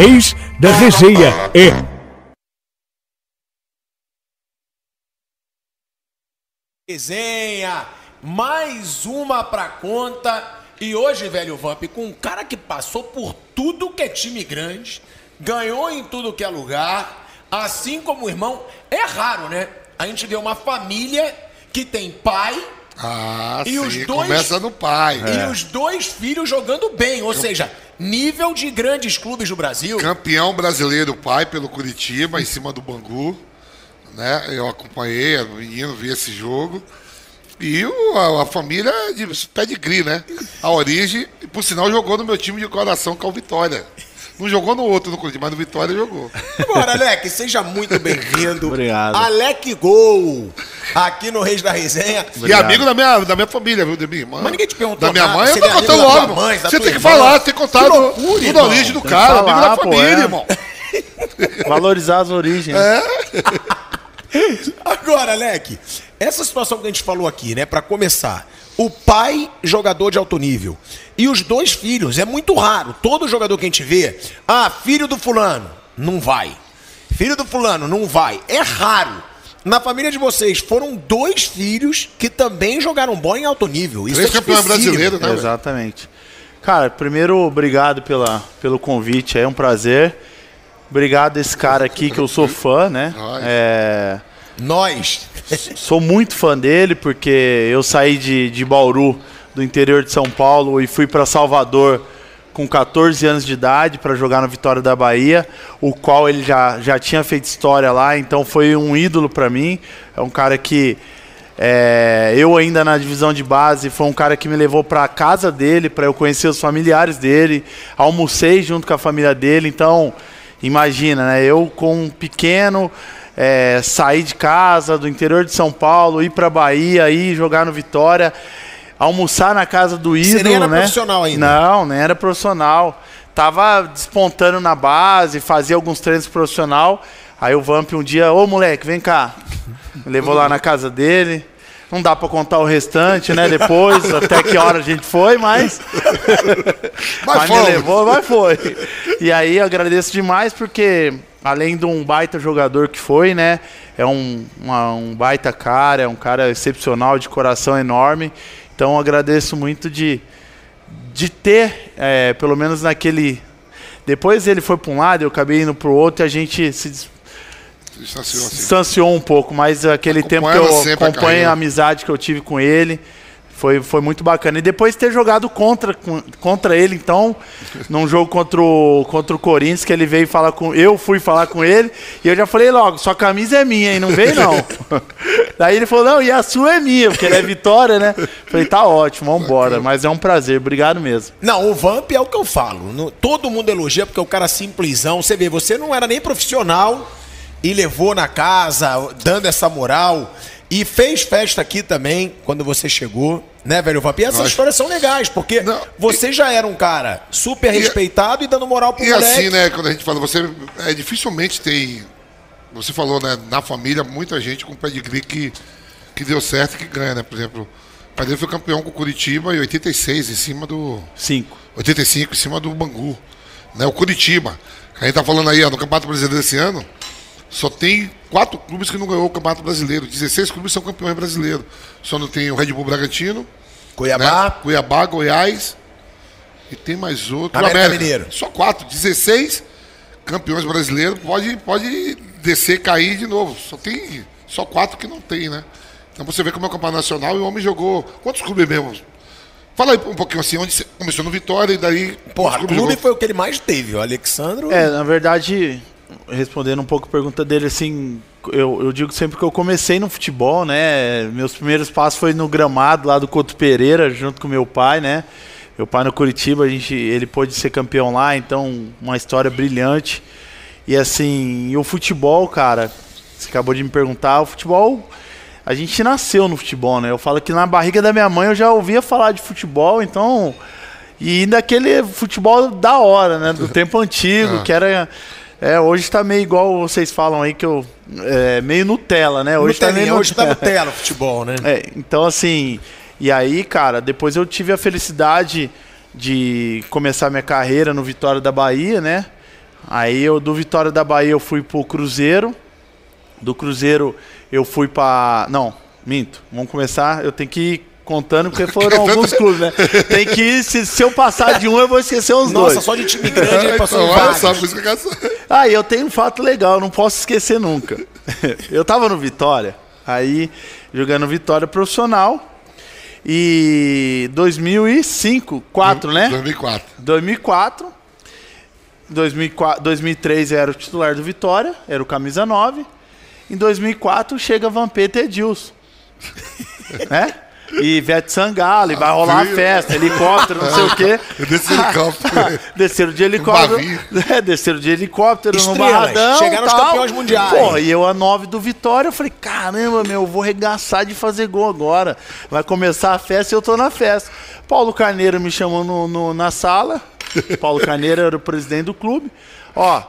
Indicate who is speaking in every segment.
Speaker 1: Reis da Resenha é
Speaker 2: Resenha, mais uma pra conta. E hoje, velho Vamp, com um cara que passou por tudo que é time grande, ganhou em tudo que é lugar, assim como o irmão, é raro, né? A gente vê uma família que tem pai
Speaker 3: Ah,
Speaker 2: e
Speaker 3: sim,
Speaker 2: os dois
Speaker 3: começa no pai.
Speaker 2: e os dois filhos jogando bem, ou seja, nível de grandes clubes do Brasil.
Speaker 3: Campeão brasileiro, pai, pelo Curitiba, em cima do Bangu. Né? Eu acompanhei, era menino, vi esse jogo. E o- a, a família é de pedigree, né? A origem, e por sinal, jogou no meu time de coração, que é o Vitória. Não jogou no outro no Curitiba, mas no Vitória jogou.
Speaker 2: Agora, Alec, seja muito bem-vindo.
Speaker 4: Obrigado.
Speaker 2: Alec Gol, aqui no Reis da Resenha.
Speaker 3: E amigo da minha, da minha família, viu? Da minha irmã.
Speaker 2: Mas ninguém te perguntou
Speaker 3: Da minha
Speaker 2: nada,
Speaker 3: mãe, eu tô
Speaker 2: é amigo
Speaker 3: contando logo.
Speaker 2: mãe,
Speaker 3: Você tem que
Speaker 2: irmã.
Speaker 3: falar, tem que contar tudo a origem do cara, amigo
Speaker 4: falar,
Speaker 3: da
Speaker 4: pô,
Speaker 3: família,
Speaker 4: é.
Speaker 3: irmão.
Speaker 4: Valorizar as origens. né?
Speaker 2: Agora, Alec, essa situação que a gente falou aqui, né, Pra começar, o pai jogador de alto nível e os dois filhos, é muito raro. Todo jogador que a gente vê, ah, filho do fulano, não vai. Filho do fulano, não vai. É raro. Na família de vocês foram dois filhos que também jogaram bola em alto nível. Isso
Speaker 3: Três
Speaker 2: é
Speaker 3: campeões
Speaker 2: dificílimo.
Speaker 3: brasileiros, né?
Speaker 4: Exatamente. Cara, primeiro, obrigado pela, pelo convite, é um prazer. Obrigado a esse cara aqui que eu sou fã, né? É,
Speaker 2: Nós.
Speaker 4: sou muito fã dele porque eu saí de, de Bauru, do interior de São Paulo, e fui para Salvador com 14 anos de idade para jogar no Vitória da Bahia, o qual ele já, já tinha feito história lá, então foi um ídolo para mim. É um cara que é, eu ainda na divisão de base foi um cara que me levou para a casa dele para eu conhecer os familiares dele, almocei junto com a família dele, então imagina, né? Eu com um pequeno é, sair de casa do interior de São Paulo, ir para Bahia, ir jogar no Vitória, almoçar na casa do ídolo,
Speaker 2: nem era
Speaker 4: né?
Speaker 2: profissional ainda?
Speaker 4: Não, nem era profissional. Tava despontando na base, fazia alguns treinos profissional. Aí o Vamp um dia, ô moleque, vem cá. Me levou lá na casa dele. Não dá pra contar o restante, né? Depois, até que hora a gente foi, mas. mas me
Speaker 3: fomos.
Speaker 4: levou, mas foi. E aí eu agradeço demais porque, além de um baita jogador que foi, né? É um, uma- um baita cara, é um cara excepcional, de coração enorme. Então agradeço muito de, de ter, é, pelo menos naquele. Depois ele foi para um lado, eu acabei indo para o outro e a gente se dis-
Speaker 3: Distanciou assim.
Speaker 4: distanciou um pouco, mas aquele tempo que eu
Speaker 3: a
Speaker 4: acompanho a,
Speaker 3: carreira.
Speaker 4: amizade que eu tive com ele. Foi, foi muito bacana. E depois ter jogado contra, contra ele, então, num jogo contra o, contra o Corinthians, que ele veio falar com. Eu fui falar com ele, e eu já falei logo, sua camisa é minha, hein? Não vem não. Daí ele falou, não, e a sua é minha, porque ele é vitória, né? Falei, tá ótimo, vambora. Mas é um prazer, obrigado mesmo.
Speaker 2: Não, o Vamp é o que eu falo. No- todo mundo elogia porque o cara simplesão. Você vê, você não era nem profissional e levou na casa, dando essa moral. E fez festa aqui também, quando você chegou, né, velho Vamp? E essas
Speaker 3: Nós-
Speaker 2: histórias são legais, porque
Speaker 3: Não,
Speaker 2: você já era um cara super respeitado e dando moral pro
Speaker 3: E
Speaker 2: moleque.
Speaker 3: assim, né, quando a gente fala, você é dificilmente tem. Você falou, né, na família, muita gente com pedigree que, que deu certo e que ganha, né? Por exemplo, o pai dele foi campeão com o Curitiba em 86, em cima do.
Speaker 4: Cinco.
Speaker 3: 85, em cima do Bangu. Né, o Curitiba. A gente tá falando aí, ó, no Campeonato Brasileiro desse ano, só tem quatro clubes que não ganhou o Campeonato Brasileiro. 16 clubes são campeões brasileiros. Só não tem o Red Bull Bragantino,
Speaker 2: Cuiabá,
Speaker 3: né? Cuiabá, Goiás. E tem mais outro.
Speaker 2: América Mineiro.
Speaker 3: Só quatro. 16 campeões brasileiros. Pode, pode descer, cair de novo. Só tem só quatro que não tem, né? Então você vê como é o campeonato nacional e o homem jogou. Quantos clubes mesmo? Fala aí um pouquinho assim, onde você começou no Vitória e daí.
Speaker 2: porra,
Speaker 3: quantos
Speaker 2: clube
Speaker 3: jogou?
Speaker 2: foi o que ele mais teve. O Alexandro.
Speaker 4: É, na verdade, respondendo um pouco a pergunta dele, assim, eu, eu digo sempre que eu comecei no futebol, né? Meus primeiros passos foi no gramado lá do Couto Pereira, junto com meu pai, né? Meu pai no Curitiba, a gente, ele pôde ser campeão lá, então uma história brilhante. E assim, e o futebol, cara, você acabou de me perguntar, o futebol, a gente nasceu no futebol, né? Eu falo que na barriga da minha mãe eu já ouvia falar de futebol, então e daquele futebol da hora, né? Do tempo antigo,
Speaker 3: Ah.
Speaker 4: que era. É, hoje tá meio igual vocês falam aí, que eu. É, meio Nutella, né? Hoje tá
Speaker 2: Nutelinha,
Speaker 4: meio
Speaker 2: hoje tá
Speaker 4: Nutella.
Speaker 2: Nutella o futebol, né?
Speaker 4: É, então assim, e aí, cara, depois eu tive a felicidade de começar minha carreira no Vitória da Bahia, né? Aí eu do Vitória da Bahia eu fui pro Cruzeiro. Do Cruzeiro eu fui pra. Não, minto. Vamos começar. Eu tenho que ir contando porque foram alguns clubes, né? Tem que ir. Se, se eu passar de um, eu vou esquecer os
Speaker 2: Nossa,
Speaker 4: dois.
Speaker 2: só de time grande ele passou
Speaker 3: Então, olha só,
Speaker 2: vários.
Speaker 3: por isso que eu
Speaker 4: Ah, e eu tenho um fato legal, não posso esquecer nunca. Eu tava no Vitória, aí jogando Vitória profissional. E 2005, 4, né?
Speaker 3: 2004.
Speaker 4: 2004. 2004 2003 eu era o titular do Vitória, era o camisa 9. Em 2004 chega Vampeta e Edilson. né? E Ivete Sangalo, e vai rolar a festa, helicóptero, não sei o quê.
Speaker 3: No helicóptero.
Speaker 4: desceram de helicóptero.
Speaker 3: Navio.
Speaker 4: É, desceram de helicóptero no
Speaker 2: Estrelas,
Speaker 4: Barradão.
Speaker 2: chegaram os
Speaker 4: tal.
Speaker 2: campeões mundiais.
Speaker 4: Porra, e eu a 9 do Vitória, eu falei, caramba, meu, eu vou regaçar de fazer gol agora. Vai começar a festa e eu tô na festa. Paulo Carneiro me chamou no, no- na sala. Paulo Carneiro era o presidente do clube. Ó,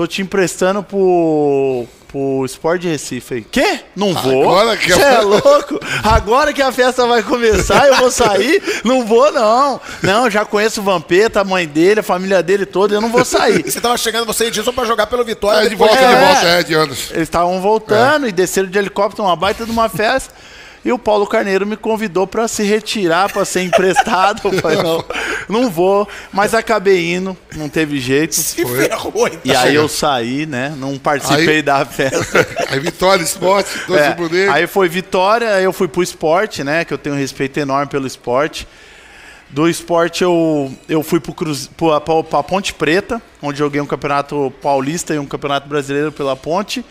Speaker 4: tô te emprestando pro, pro Sport de Recife. Falei, quê? Não vou.
Speaker 3: Agora que a-
Speaker 4: Cê é louco? Agora que a festa vai começar, eu vou sair? Não vou, não. Não, já conheço o Vampeta, a mãe dele, a família dele toda, eu não vou sair.
Speaker 2: Você tava chegando, você e Edilson, pra jogar pelo Vitória.
Speaker 3: É, de
Speaker 2: depois-
Speaker 3: volta, de
Speaker 4: É.
Speaker 3: volta, é, de anos.
Speaker 4: Eles estavam voltando e desceram de helicóptero, uma baita de uma festa. E o Paulo Carneiro me convidou para se retirar, para ser emprestado. Eu falei, não, não vou. Mas acabei indo, não teve jeito.
Speaker 2: Se ferrou, então.
Speaker 4: E aí eu saí, né? Não participei
Speaker 3: Aí-
Speaker 4: da festa.
Speaker 3: Aí Vitória, Esporte, dois
Speaker 4: É, aí foi Vitória, aí eu fui pro esporte, né? Que eu tenho um respeito enorme pelo esporte. Do esporte eu, eu fui pro Cruz, pro, pra, pra Ponte Preta, onde joguei um campeonato paulista e um campeonato brasileiro pela Ponte.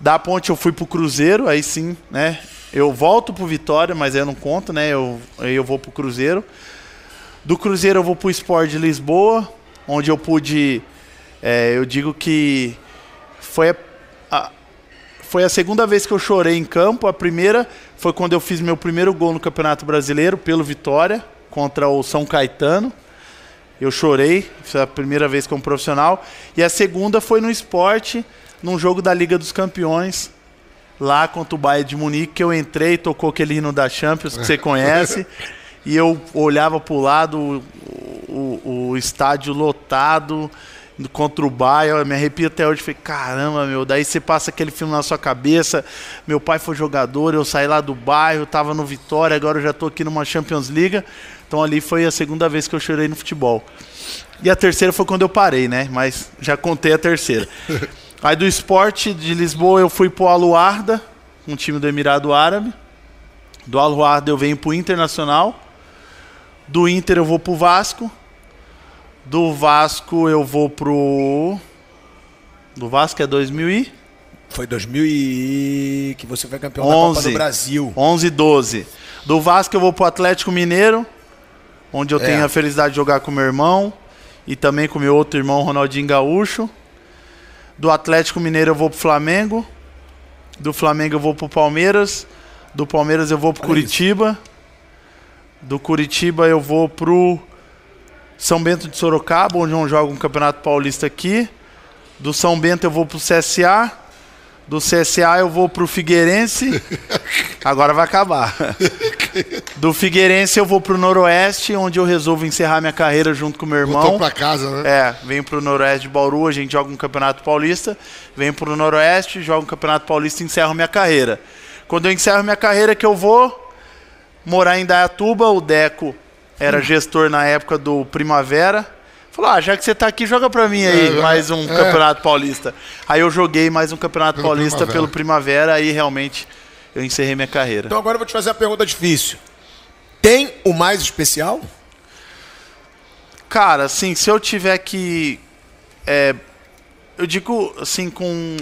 Speaker 4: Da Ponte eu fui pro Cruzeiro, aí sim, né? Eu volto pro Vitória, mas eu não conto, né? Eu, eu vou pro Cruzeiro. Do Cruzeiro eu vou pro Sport de Lisboa, onde eu pude. é, eu digo que foi a, a- foi a segunda vez que eu chorei em campo. A primeira foi quando eu fiz meu primeiro gol no Campeonato Brasileiro pelo Vitória contra o São Caetano. Eu chorei, foi a primeira vez como profissional. E a segunda foi no esporte, num jogo da Liga dos Campeões, lá contra o Bayern de Munique, que eu entrei, tocou aquele hino da Champions que você conhece. e eu olhava para o lado, o, estádio lotado contra o Bayern, eu me arrepio até hoje, falei, caramba, meu, daí você passa aquele filme na sua cabeça, meu pai foi jogador, eu saí lá do bairro, tava no Vitória, agora eu já tô aqui numa Champions League, então ali foi a segunda vez que eu chorei no futebol. E a terceira foi quando eu parei, né, mas já contei a terceira. Aí do esporte de Lisboa eu fui pro Aluarda, um time do Emirado Árabe, do Aluarda eu venho pro Internacional, do Inter eu vou pro Vasco, do Vasco eu vou pro. Do Vasco é 2011,
Speaker 2: Foi 2000 e... que você foi campeão da Copa do Brasil.
Speaker 4: 11 12. Do Vasco eu vou pro Atlético Mineiro, onde eu
Speaker 2: É.
Speaker 4: tenho a felicidade de jogar com meu irmão e também com meu outro irmão, Ronaldinho Gaúcho. Do Atlético Mineiro eu vou pro Flamengo. Do Flamengo eu vou pro Palmeiras. Do Palmeiras eu vou pro
Speaker 2: Olha
Speaker 4: Curitiba. Do Curitiba eu vou pro São Bento de Sorocaba, onde eu jogo um Campeonato Paulista aqui. Do São Bento eu vou pro CSA. Do CSA eu vou pro Figueirense. Agora vai acabar. Do Figueirense eu vou pro Noroeste, onde eu resolvo encerrar minha carreira junto com meu irmão.
Speaker 3: Voltou pra casa, né?
Speaker 4: É, venho pro Noroeste de Bauru, a gente joga um Campeonato Paulista. Venho pro Noroeste, jogo um Campeonato Paulista e encerro minha carreira. Quando eu encerro minha carreira que eu vou morar em Dayatuba, o Deco era gestor na época do Primavera. Falou, ah, já que você tá aqui, joga pra mim aí
Speaker 3: É,
Speaker 4: mais um
Speaker 3: é.
Speaker 4: Campeonato Paulista. Aí eu joguei mais um Campeonato
Speaker 3: Pelo
Speaker 4: Paulista
Speaker 3: Primavera.
Speaker 4: pelo Primavera, aí realmente eu encerrei minha carreira.
Speaker 2: Então agora eu vou te fazer uma pergunta difícil. Tem o mais especial?
Speaker 4: Cara, assim, se eu tiver que. é, eu digo assim, com.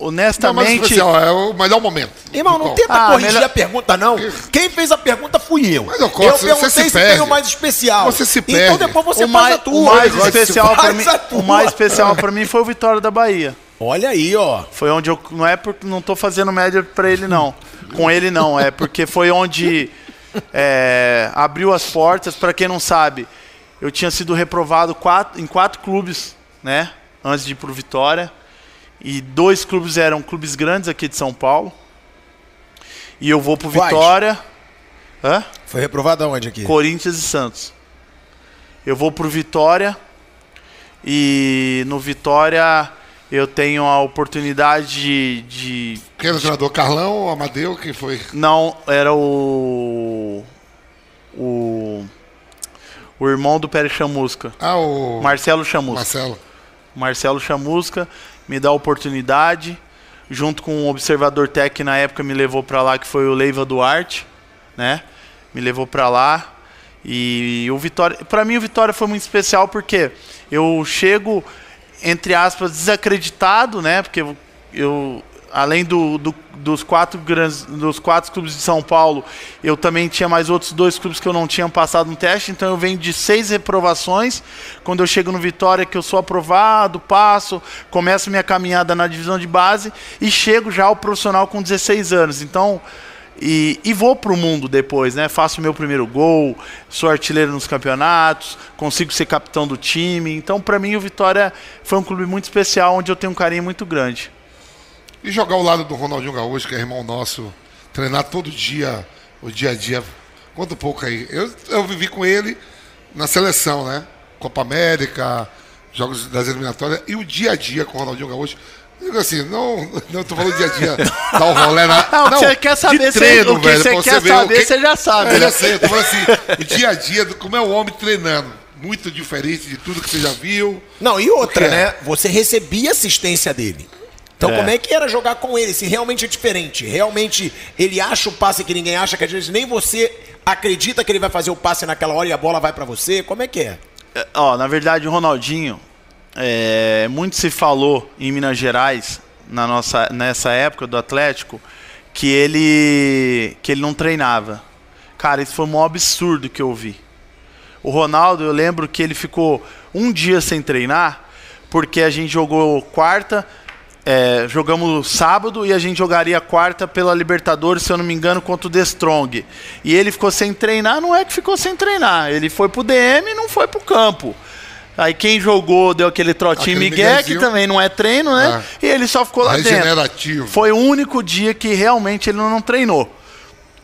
Speaker 3: Não, mas
Speaker 4: Honestamente.
Speaker 3: especial, é o melhor momento.
Speaker 2: Irmão, não tenta
Speaker 4: Ah,
Speaker 2: corrigir
Speaker 4: melhor-
Speaker 2: a pergunta, não. Quem fez a pergunta fui eu.
Speaker 3: Mas eu corto, você
Speaker 2: perguntei
Speaker 3: se
Speaker 2: se tem
Speaker 3: perde.
Speaker 2: o mais especial.
Speaker 3: Você se
Speaker 2: Então
Speaker 3: perde.
Speaker 2: depois você
Speaker 4: o
Speaker 2: faz
Speaker 4: mais,
Speaker 2: a tua.
Speaker 4: o mais
Speaker 2: Faz
Speaker 4: especial para mim, o mais especial para mim foi o Vitória da Bahia.
Speaker 2: Olha aí, ó.
Speaker 4: Foi onde eu não é porque não tô fazendo média para ele não. Com ele não, é porque foi onde é, abriu as portas. Para quem não sabe, eu tinha sido reprovado quatro, em quatro clubes, né? Antes de ir pro Vitória. E dois clubes eram clubes grandes aqui de São Paulo. E eu vou pro
Speaker 2: Quais?
Speaker 4: Vitória. Hã?
Speaker 2: Foi reprovado aonde aqui?
Speaker 4: Corinthians e Santos. Eu vou pro Vitória. E no Vitória eu tenho a oportunidade de. de-
Speaker 3: Quem era o treinador? Carlão ou Amadeu? Quem foi?
Speaker 4: não, era o. O. O irmão do Pérez Chamusca.
Speaker 3: Ah, o
Speaker 4: Marcelo Chamusca.
Speaker 3: Marcelo.
Speaker 4: Marcelo Chamusca me dá a oportunidade, junto com um observador técnico que na época me levou para lá, que foi o Leiva Duarte, né? Me levou para lá e o Vitória, para mim o Vitória foi muito especial porque eu chego entre aspas desacreditado, né? Porque eu além do, do- dos quatro grandes, dos quatro clubes de São Paulo, eu também tinha mais outros dois clubes que eu não tinha passado no teste, então eu venho de seis reprovações. Quando eu chego no Vitória, que eu sou aprovado, passo, começo minha caminhada na divisão de base e chego já ao profissional com 16 anos. Então, e, e vou pro mundo depois, né? Faço meu primeiro gol, sou artilheiro nos campeonatos, consigo ser capitão do time. Então, para mim, o Vitória foi um clube muito especial, onde eu tenho um carinho muito grande.
Speaker 3: E jogar ao lado do Ronaldinho Gaúcho, que é irmão nosso, treinar todo dia, o dia a dia. Conta um pouco aí. Eu, eu vivi com ele na seleção, né? Copa América, jogos das eliminatórias e o dia a dia com o Ronaldinho Gaúcho. Eu digo assim, não, não tô falando dia a dia, dar um rolê na.
Speaker 4: Não, o que você quer saber,
Speaker 3: treino,
Speaker 4: o que
Speaker 3: velho,
Speaker 4: você quer
Speaker 3: o
Speaker 4: saber, você já sabe,
Speaker 3: É,
Speaker 4: né?
Speaker 3: já sei, eu tô falando assim, o dia a dia, do- como é o homem treinando. Muito diferente de tudo que você já viu.
Speaker 2: Não, e outra,
Speaker 3: O
Speaker 2: né? Você recebia assistência dele. Então,
Speaker 4: É.
Speaker 2: como é que era jogar com ele? Se realmente é diferente, realmente ele acha o passe que ninguém acha, que às vezes nem você acredita que ele vai fazer o passe naquela hora e a bola vai pra você. Como é que é?
Speaker 4: É, Ó, na verdade, o Ronaldinho, é, muito se falou em Minas Gerais, na nossa, nessa época do Atlético, que ele, que ele não treinava. Cara, isso foi um absurdo que eu vi. O Ronaldo, eu lembro que ele ficou um dia sem treinar, porque a gente jogou quarta, é, jogamos sábado e a gente jogaria quarta pela Libertadores, se eu não me engano, contra o The Strong. E ele ficou sem treinar, não é que ficou sem treinar, ele foi pro DM e não foi pro campo. Aí quem jogou deu aquele trotinho
Speaker 3: Aquele
Speaker 4: Miguel, que também não é treino, né? E ele só ficou lá dentro. Foi o único dia que realmente ele não treinou.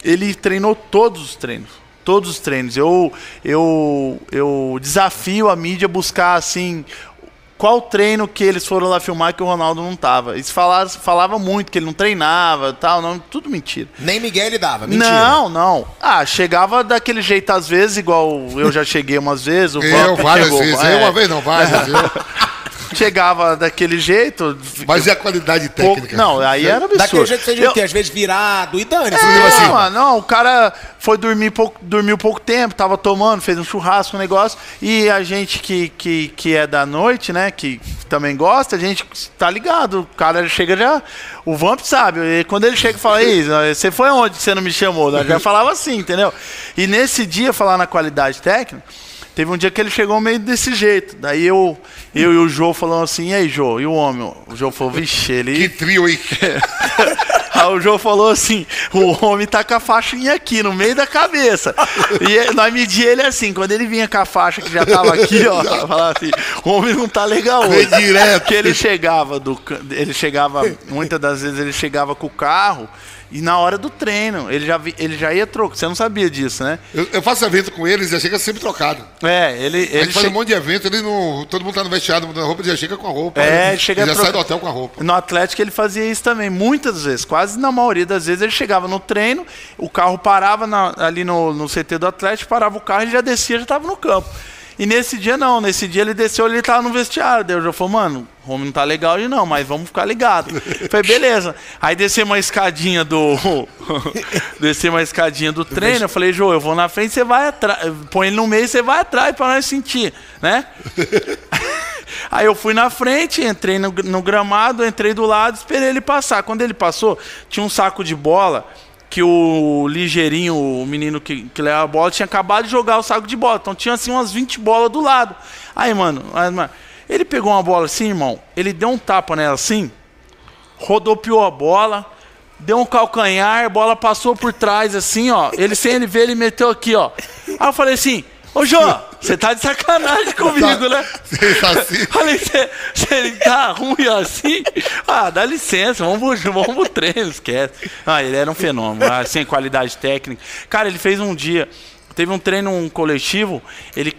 Speaker 4: Ele treinou todos os treinos. Todos os treinos. Eu, eu, eu desafio a mídia a buscar assim. Qual treino que eles foram lá filmar que o Ronaldo não tava? Eles falaram, falava muito que ele não treinava tal, não, tudo mentira.
Speaker 2: Nem Miguel ele dava, mentira.
Speaker 4: Não, não. Ah, chegava daquele jeito às vezes, igual eu já cheguei umas vezes. O
Speaker 3: Eu várias
Speaker 4: chegou,
Speaker 3: vezes.
Speaker 4: é,
Speaker 3: Eu uma vez não, várias. eu.
Speaker 4: Chegava daquele jeito.
Speaker 3: Mas e a qualidade
Speaker 4: pouco-
Speaker 3: técnica?
Speaker 4: Não, aí era absurdo.
Speaker 2: Daquele jeito que você
Speaker 4: Eu-
Speaker 2: tem, às vezes virado e dane
Speaker 4: É,
Speaker 2: assim.
Speaker 4: mano, não, o cara foi dormir pouco, dormiu pouco tempo, tava tomando, fez um churrasco, um negócio, e a gente que, que, que é da noite, né, que também gosta, a gente tá ligado, o cara chega já, o Vamp sabe, e quando ele chega e fala, Ei, você foi onde você não me chamou? Nós já falava assim, entendeu? E nesse dia, falar na qualidade técnica, teve um dia que ele chegou meio desse jeito, daí eu, eu e o Jô falamos assim, e aí Jô, e o homem? O Jô falou, vixe, ele...
Speaker 3: Que trio, hein?
Speaker 4: Aí o João falou assim: o homem tá com a faixinha aqui, no meio da cabeça. E nós medíamos ele assim, quando ele vinha com a faixa que já tava aqui, ó, falava assim, o homem não tá legal hoje.
Speaker 3: Direto.
Speaker 4: Porque ele chegava do. Ele chegava, muitas das vezes ele chegava com o carro e na hora do treino, ele já, ele já ia trocar. Você não sabia disso, né?
Speaker 3: Eu, eu faço evento com eles e já chega sempre trocado.
Speaker 4: É, ele.
Speaker 3: A
Speaker 4: ele
Speaker 3: gente faz um monte de evento, ele não, todo mundo tá no vestiário mudando a roupa, ele já chega com a roupa.
Speaker 4: É,
Speaker 3: ele
Speaker 4: chega
Speaker 3: já
Speaker 4: a troca-
Speaker 3: sai do hotel com a roupa.
Speaker 4: No Atlético ele fazia isso também, muitas vezes, quase na maioria das vezes ele chegava no treino, o carro parava na- ali no, no CT do Atlético, parava o carro, ele já descia, já estava no campo. E nesse dia não, nesse dia ele desceu, ele estava no vestiário. Daí eu já falei, mano, o homem não tá legal hoje não, mas vamos ficar ligado. Falei, beleza. Aí desceu uma escadinha do. desceu uma escadinha do treino. Eu falei, Jô, eu vou na frente, você vai atrás. Põe ele no meio, você vai atrás para nós sentir, né? Aí eu fui na frente, entrei no, no gramado, entrei do lado, esperei ele passar. Quando ele passou, tinha um saco de bola que o ligeirinho, o menino que, que leva a bola, tinha acabado de jogar o saco de bola. Então tinha assim umas 20 bolas do lado. Aí, mano, aí, mano, ele pegou uma bola assim, irmão, ele deu um tapa nela assim, rodopiou a bola, deu um calcanhar, a bola passou por trás assim, ó. Ele sem ele ver, ele meteu aqui, ó. Aí eu falei assim, ô Jô, você tá de sacanagem comigo, né?
Speaker 3: Você tá assim.
Speaker 4: Falei, se, ele tá ruim assim, ah, dá licença, vamos pro, vamos pro treino, esquece. Ah, ele era um fenômeno, ah, sem qualidade técnica. Cara, ele fez um dia, teve um treino um coletivo, ele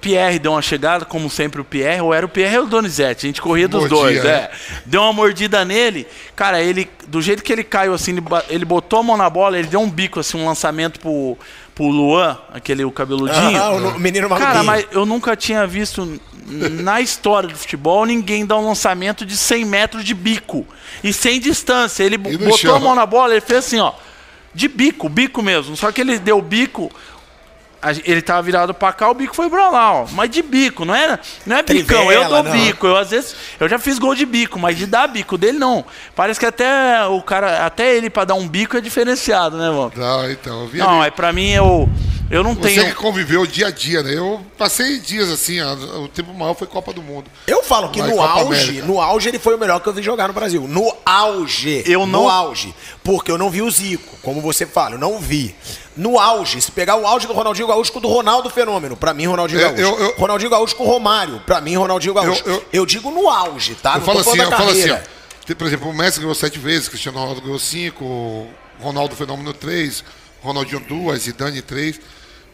Speaker 4: Pierre deu uma chegada, como sempre o Pierre, ou era o Pierre ou o Donizete, a gente corria dos
Speaker 3: Mordia,
Speaker 4: dois,
Speaker 3: né?
Speaker 4: é. Deu uma mordida nele, cara, ele, do jeito que ele caiu assim, ele botou a mão na bola, ele deu um bico, assim, um lançamento pro, pro Luan, aquele o cabeludinho.
Speaker 2: Ah, o menino maluquinho.
Speaker 4: Cara, mas eu nunca tinha visto na história do futebol ninguém dar um lançamento de 100 metros de bico. E sem distância. Ele botou
Speaker 3: chão?
Speaker 4: a mão na bola, ele fez assim, ó. De bico, bico mesmo. Só que ele deu bico. Ele tava virado pra cá, o bico foi pra lá, ó. Mas de bico, não era, não é bicão. Eu
Speaker 2: Trivela,
Speaker 4: dou
Speaker 2: não.
Speaker 4: bico. Eu às vezes eu já fiz gol de bico, mas de dar bico dele não. Parece que até o cara, até ele pra dar um bico é diferenciado, né, mano?
Speaker 3: Não, então, eu vi
Speaker 4: Não,
Speaker 3: ali.
Speaker 4: é pra mim eu eu não
Speaker 3: Você
Speaker 4: tenho
Speaker 3: que conviveu dia a dia, né? Eu passei dias assim, ó, o tempo maior foi Copa do Mundo.
Speaker 2: Eu falo que no
Speaker 3: Copa
Speaker 2: auge,
Speaker 3: América.
Speaker 2: no auge ele foi o melhor que eu vi jogar no Brasil. No auge.
Speaker 4: Eu
Speaker 2: No
Speaker 4: não-
Speaker 2: auge. Porque eu não vi o Zico, como você fala, eu não vi. No auge, se pegar o auge do Ronaldinho Gaúcho com o do Ronaldo Fenômeno, pra mim Ronaldinho
Speaker 3: Eu-
Speaker 2: Gaúcho.
Speaker 3: eu- eu-
Speaker 2: Ronaldinho Gaúcho com o Romário, pra mim Ronaldinho Gaúcho. Eu,
Speaker 3: Eu- eu-
Speaker 2: digo no auge, tá?
Speaker 3: Eu
Speaker 2: não
Speaker 3: falo assim, eu falo assim, ó. Por exemplo, o Messi ganhou sete vezes, Cristiano Ronaldo ganhou cinco, Ronaldo Fenômeno três, Ronaldinho duas, Zidane três.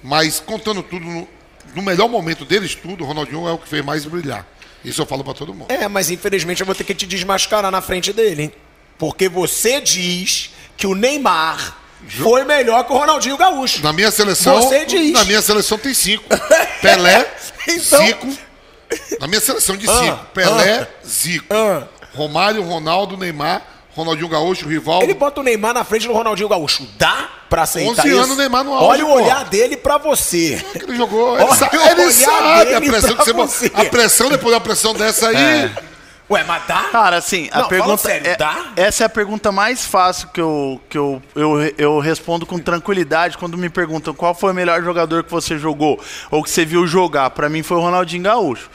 Speaker 3: Mas contando tudo, no, no melhor momento deles tudo, o Ronaldinho é o que fez mais brilhar. Isso eu falo pra todo mundo.
Speaker 2: É, mas infelizmente eu vou ter que te desmascarar na frente dele, hein? Porque você diz que o Neymar foi melhor que o Ronaldinho Gaúcho.
Speaker 3: Na minha seleção,
Speaker 2: Você diz.
Speaker 3: na minha seleção tem cinco. Pelé,
Speaker 2: Então-
Speaker 3: Zico. Na minha seleção de
Speaker 2: Ah,
Speaker 3: cinco. Pelé, Zico.
Speaker 2: Ah.
Speaker 3: Romário, Ronaldo, Neymar, Ronaldinho Gaúcho, Rivaldo.
Speaker 2: Ele bota o Neymar na frente do Ronaldinho Gaúcho. Dá pra aceitar
Speaker 3: 11
Speaker 2: isso?
Speaker 3: anos o Neymar no auge,
Speaker 2: Olha o
Speaker 3: pô.
Speaker 2: olhar dele pra você.
Speaker 3: que ele jogou.
Speaker 2: Olha
Speaker 3: Ele, sa-
Speaker 2: o
Speaker 3: ele
Speaker 2: olhar
Speaker 3: sabe a
Speaker 2: dele
Speaker 3: pressão que você
Speaker 2: você.
Speaker 3: A pressão depois da pressão dessa aí.
Speaker 2: Ué, mas dá?
Speaker 4: Cara, assim, a
Speaker 2: Não, fala
Speaker 4: pergunta.
Speaker 2: sério,
Speaker 4: é-
Speaker 2: dá?
Speaker 4: Essa é a pergunta mais fácil que, eu, que eu, eu, eu respondo com tranquilidade quando me perguntam qual foi o melhor jogador que você jogou ou que você viu jogar. Pra mim foi o Ronaldinho Gaúcho.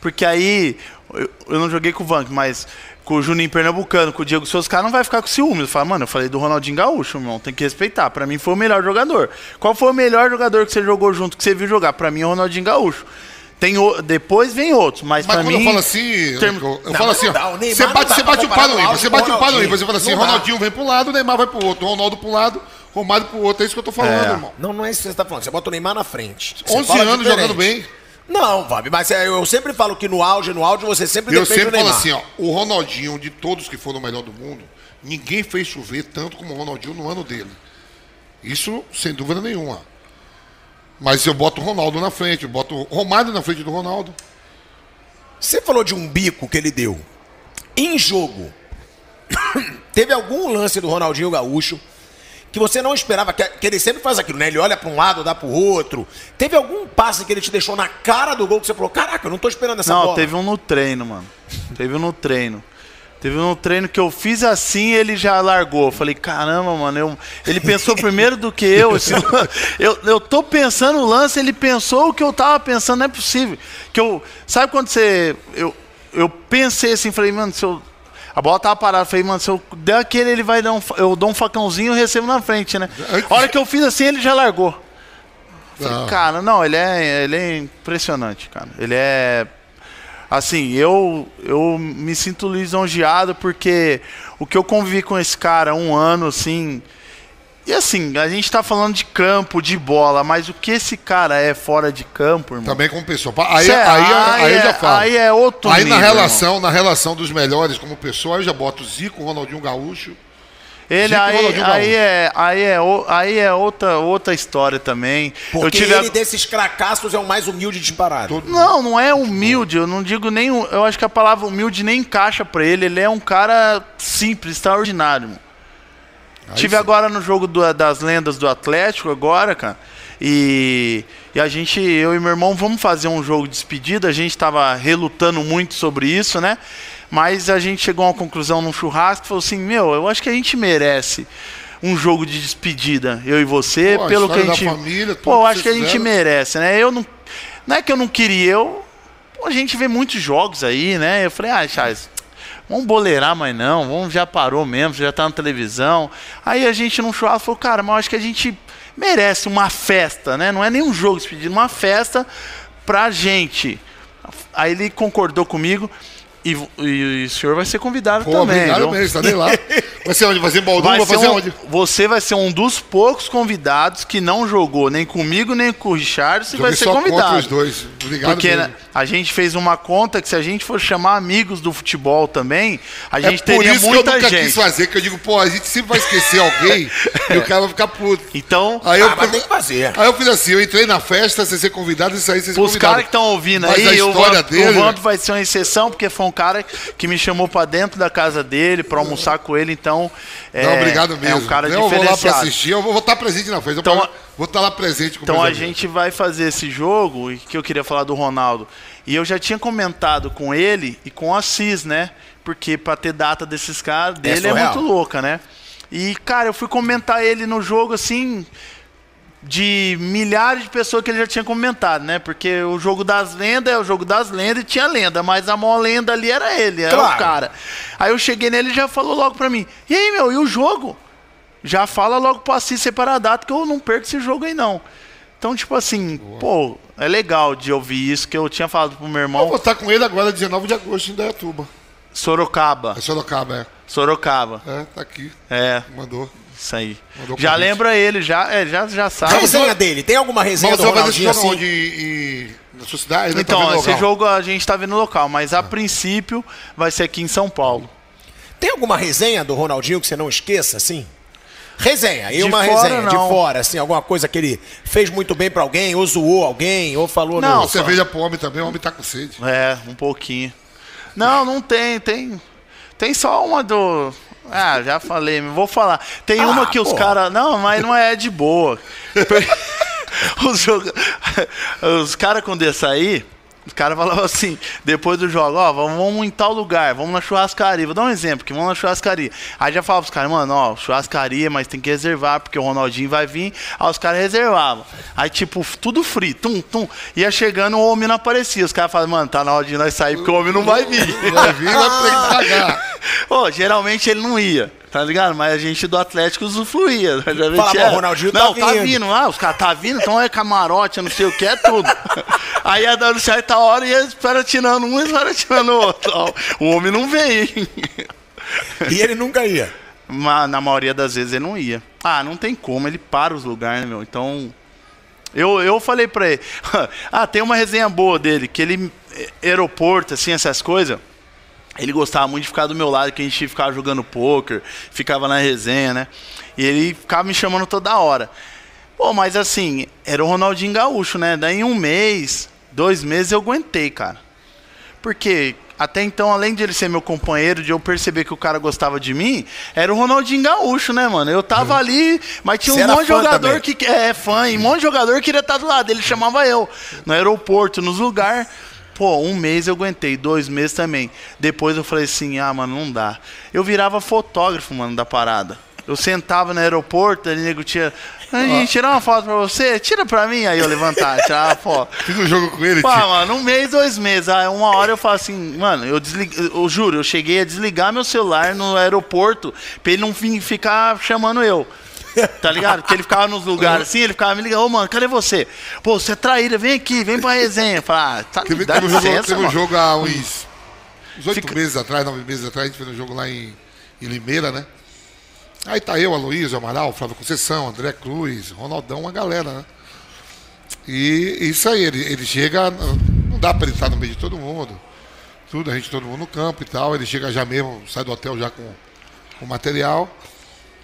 Speaker 4: Porque aí, eu, eu não joguei com o Vank, mas com o Juninho Pernambucano, com o Diego Souza, os caras não vai ficar com ciúmes. Eu falo, mano, eu falei do Ronaldinho Gaúcho, irmão, tem que respeitar. Pra mim foi o melhor jogador. Qual foi o melhor jogador que você jogou junto, que você viu jogar? Pra mim é o Ronaldinho Gaúcho. Tem o- depois vem outros, mas,
Speaker 3: Mas
Speaker 4: pra
Speaker 3: quando
Speaker 4: mim.
Speaker 3: eu falo assim,
Speaker 4: termo-
Speaker 3: eu, eu
Speaker 2: Não,
Speaker 3: falo assim,
Speaker 2: dá,
Speaker 3: ó,
Speaker 2: o
Speaker 3: você bate,
Speaker 2: dá
Speaker 3: você bate o
Speaker 2: o
Speaker 3: aí,
Speaker 2: auge
Speaker 3: você
Speaker 2: o
Speaker 3: bate o aí,
Speaker 2: Ronaldinho.
Speaker 3: você fala assim,
Speaker 2: Não dá.
Speaker 3: Ronaldinho vem pro lado, Neymar vai pro outro, Ronaldo pro lado, Romário pro outro, é isso que eu tô falando,
Speaker 4: É.
Speaker 3: irmão.
Speaker 2: Não, não é isso que você tá falando. Você bota o Neymar na frente. Você
Speaker 3: 11
Speaker 2: fala
Speaker 3: anos
Speaker 2: diferente.
Speaker 3: jogando bem.
Speaker 2: Não, Vabi, mas é, eu sempre falo que no auge, no auge, você sempre
Speaker 3: Eu
Speaker 2: defende
Speaker 3: sempre
Speaker 2: o
Speaker 3: falo
Speaker 2: Neymar.
Speaker 3: assim, ó, o Ronaldinho, de todos que foram o melhor do mundo, ninguém fez chover tanto como o Ronaldinho no ano dele. Isso sem dúvida nenhuma. Mas eu boto o Ronaldo na frente, eu boto o Romário na frente do Ronaldo.
Speaker 2: Você falou de um bico que ele deu. Em jogo, teve algum lance do Ronaldinho Gaúcho que você não esperava, que, que ele sempre faz aquilo, né? Ele olha pra um lado, dá pro outro. Teve algum passe que ele te deixou na cara do gol que você falou, caraca, eu não tô esperando essa
Speaker 4: Não,
Speaker 2: bola.
Speaker 4: teve um no treino, mano. Teve um no treino. Teve um no treino que eu fiz assim e ele já largou. Eu falei, caramba, mano. Eu... Ele pensou primeiro do que eu. lan- eu. Eu tô pensando o lance, ele pensou o que eu tava pensando, não é possível. Que eu. Sabe quando você. Eu, eu pensei assim, falei, mano, se eu. A bola tava parada, falei, mano, se eu der aquele, ele vai dar um. Eu dou um facãozinho e recebo na frente, né? A hora que eu fiz assim, ele já largou.
Speaker 3: Não.
Speaker 4: Cara, não, ele é, ele é impressionante, cara. Ele é. Assim, eu, eu me sinto lisonjeado porque o que eu convivi com esse cara um ano, assim. E assim, a gente tá falando de campo, de bola, mas o que esse cara é fora de campo, irmão?
Speaker 3: Também como pessoa. Aí,
Speaker 4: Cê-
Speaker 3: aí, aí, eu
Speaker 4: é-
Speaker 3: já falo.
Speaker 4: Aí é outro
Speaker 3: Aí na
Speaker 4: nível,
Speaker 3: relação, na relação dos melhores como pessoa, aí eu já boto Zico, Ronaldinho Gaúcho.
Speaker 4: Ele
Speaker 3: Zico
Speaker 4: aí,
Speaker 3: Ronaldinho
Speaker 4: aí,
Speaker 3: Gaúcho.
Speaker 4: é, aí, é, aí é outra, outra história também.
Speaker 2: Porque
Speaker 4: eu tive a-
Speaker 2: ele desses cracassos é o mais humilde disparado.
Speaker 3: Todo-
Speaker 4: Não, não é humilde, eu não digo nem. um- Eu acho que a palavra humilde nem encaixa pra ele. Ele é um cara simples, extraordinário. mano.
Speaker 3: Aí
Speaker 4: Tive
Speaker 3: sim.
Speaker 4: agora no jogo do- das lendas do Atlético, agora, cara. E, e a gente, eu e meu irmão, vamos fazer um jogo de despedida. A gente tava relutando muito sobre isso, né? Mas a gente chegou a uma conclusão num churrasco e falou assim: Meu, eu acho que a gente merece um jogo de despedida, eu e você,
Speaker 3: Pô,
Speaker 4: pelo que a gente.
Speaker 3: família,
Speaker 4: Pô, eu acho que a gente
Speaker 3: fizeram.
Speaker 4: merece, né? Eu não. Não é que eu não queria, eu. pô, a gente vê muitos jogos aí, né? Eu falei, ah, Charles, vamos boleirar, mas não, vamos, já parou mesmo, já tá na televisão. Aí a gente num churrasco falou, cara, mas eu acho que a gente merece uma festa, né? Não é nem um jogo despedido, uma festa pra gente. Aí ele concordou comigo. E, e o senhor vai ser convidado também. viu?
Speaker 3: mesmo, estarei lá. Vai ser onde? Vai ser em?
Speaker 4: Vai
Speaker 3: Vai fazer
Speaker 4: um-
Speaker 3: onde?
Speaker 4: você vai ser um dos poucos convidados que não jogou nem comigo nem com o Richard e vai ser
Speaker 3: só contra
Speaker 4: convidado.
Speaker 3: os dois. Obrigado
Speaker 4: Porque
Speaker 3: mesmo.
Speaker 4: a gente fez uma conta que se a gente for chamar amigos do futebol também, a
Speaker 3: É
Speaker 4: gente
Speaker 3: por
Speaker 4: teria
Speaker 3: isso que eu
Speaker 4: muita
Speaker 3: nunca
Speaker 4: gente.
Speaker 3: quis fazer, que eu digo, pô, a gente sempre vai esquecer alguém e o cara vai ficar puto.
Speaker 4: Então,
Speaker 3: Aí eu,
Speaker 2: Ah, mas tem que fazer.
Speaker 3: aí eu fiz assim, eu entrei na festa sem ser convidado e saí sem ser
Speaker 4: os
Speaker 3: convidado.
Speaker 4: caras que estão ouvindo
Speaker 3: Mas a
Speaker 4: aí, o
Speaker 3: história
Speaker 4: Vamp,
Speaker 3: dele...
Speaker 4: o Vamp vai ser uma exceção, porque foi um cara que me chamou pra dentro da casa dele pra almoçar com ele, então é,
Speaker 3: Não, obrigado mesmo.
Speaker 4: é um cara
Speaker 3: eu vou lá
Speaker 4: diferenciado.
Speaker 3: assistir, eu vou estar presente na festa.
Speaker 4: Então,
Speaker 3: eu vou estar lá presente com
Speaker 4: Então a
Speaker 3: amigos.
Speaker 4: gente vai fazer esse jogo, e que eu queria falar do Ronaldo. E eu já tinha comentado com ele e com a Assis, né? Porque pra ter data desses caras, dele é,
Speaker 2: surreal.
Speaker 4: muito louca, né? E, cara, eu fui comentar ele no jogo assim. De milhares de pessoas que ele já tinha comentado, né? Porque o jogo das lendas é o jogo das lendas e tinha lenda, mas a maior lenda ali era ele, era
Speaker 2: Claro.
Speaker 4: o cara. Aí eu cheguei nele e já falou logo pra mim: E aí, meu, e o jogo? já fala logo pro Assis separar a data que eu não perco esse jogo aí não. Então, tipo assim, pô, é legal de ouvir isso que eu tinha falado pro meu
Speaker 3: Eu
Speaker 4: irmão.
Speaker 3: vou estar com ele agora, 19 de agosto, em Dayatuba.
Speaker 4: Sorocaba.
Speaker 3: É Sorocaba,
Speaker 4: Sorocaba.
Speaker 3: é. Tá aqui.
Speaker 4: É,
Speaker 3: Mandou.
Speaker 4: isso aí.
Speaker 3: Mandou
Speaker 4: Já
Speaker 3: convite.
Speaker 4: lembra ele, já, é, já, já
Speaker 2: A
Speaker 4: sabe.
Speaker 2: resenha dele, tem alguma resenha
Speaker 3: Mas
Speaker 2: do Ronaldinho assim?
Speaker 3: onde? Em, na sua cidade? Ele tá
Speaker 4: Então,
Speaker 3: vendo
Speaker 4: esse jogo a gente tá vendo no local, mas a princípio vai ser aqui em São Paulo.
Speaker 2: Tem alguma resenha do Ronaldinho que você não esqueça, assim? Resenha, e
Speaker 4: De
Speaker 2: uma
Speaker 4: fora,
Speaker 2: resenha de
Speaker 4: não.
Speaker 2: fora, assim, alguma coisa que ele fez muito bem pra alguém, ou zoou alguém, ou falou
Speaker 4: Não,
Speaker 2: no...
Speaker 3: Cerveja pro homem também, o homem tá com sede.
Speaker 4: É, um pouquinho. Não, não tem, tem. Tem só uma do. Ah, já falei, vou falar. Tem
Speaker 2: Ah,
Speaker 4: uma que os
Speaker 2: pô.
Speaker 4: caras. Não, mas não é de boa. os os caras, quando ia sair, os caras falavam assim, depois do jogo, ó, vamos, vamos em tal lugar, vamos na churrascaria. Vou dar um exemplo, que vamos na churrascaria. Aí já falava pros caras, mano, ó, churrascaria, mas tem que reservar, porque o Ronaldinho vai vir. Aí os caras reservavam. Aí, tipo, tudo frio, tum, tum. Ia chegando, o homem não aparecia. Os caras falavam, mano, tá na hora de nós sair, porque o homem não vai vir.
Speaker 3: Vai vir, vai ter que pagar.
Speaker 4: Ô, geralmente ele não ia, tá ligado? Mas a gente do Atlético usufruía. Já
Speaker 2: Fala, Ronaldinho tá
Speaker 4: Não, tá
Speaker 2: vindo.
Speaker 4: vindo. Ah, os caras tá vindo, então é camarote, não sei o que, é tudo. Aí ia dando certa hora e eles espera tirando um e espera tirando outro. O homem não vem, hein?
Speaker 2: E ele nunca ia.
Speaker 4: Mas na maioria das vezes ele não ia. Ah, não tem como, ele para os lugares, né, meu? Então. Eu, eu falei pra ele. ah, tem uma resenha boa dele, que ele. eh, Aeroporto, assim, essas coisas. Ele gostava muito de ficar do meu lado, que a gente ficava jogando poker, ficava na resenha, né? E ele ficava me chamando toda hora. Pô, mas assim, era o Ronaldinho Gaúcho, né? Daí em um mês, dois meses eu aguentei, cara. Porque até então, além de ele ser meu companheiro, de eu perceber que o cara gostava de mim, era o Ronaldinho Gaúcho, né, mano? Eu tava ali, mas tinha
Speaker 2: Você
Speaker 4: um monte de jogador
Speaker 2: também.
Speaker 4: que é fã, e um monte de jogador queria estar do lado. Ele chamava eu no aeroporto, nos lugares. Pô, um mês eu aguentei, dois meses também. Depois eu falei assim, ah, mano, não dá. Eu virava fotógrafo, mano, da parada. Eu sentava no aeroporto, o nego tinha. A gente tirar uma foto pra você? Tira pra mim. Aí eu levantava, tirava a foto.
Speaker 3: Fiz um jogo com ele,
Speaker 4: Pô,
Speaker 3: tio.
Speaker 4: mano, um mês, dois meses. Aí uma hora eu falo assim, mano, eu desliguei, eu juro, eu cheguei a desligar meu celular no aeroporto pra ele não fi- ficar chamando eu. Tá ligado? Porque ele ficava nos lugares assim, ele ficava me ligando, ô mano, cadê você? Pô, você é traíra, vem aqui, vem pra resenha. Fala, ah, tá
Speaker 3: Teve,
Speaker 4: dá
Speaker 3: teve um jogo,
Speaker 4: licença,
Speaker 3: teve um
Speaker 4: mano.
Speaker 3: jogo há uns, uns oito
Speaker 4: Fica-
Speaker 3: meses atrás, nove meses atrás, a gente fez um jogo lá em, em Limeira, né? Aí tá eu, Aloysio, Amaral, Flávio Conceição, André Cruz, Ronaldão, uma galera, né? E isso aí, ele, ele chega, não dá pra ele estar no meio de todo mundo. Tudo, a gente todo mundo no campo e tal. Ele chega já mesmo, sai do hotel já com, com material.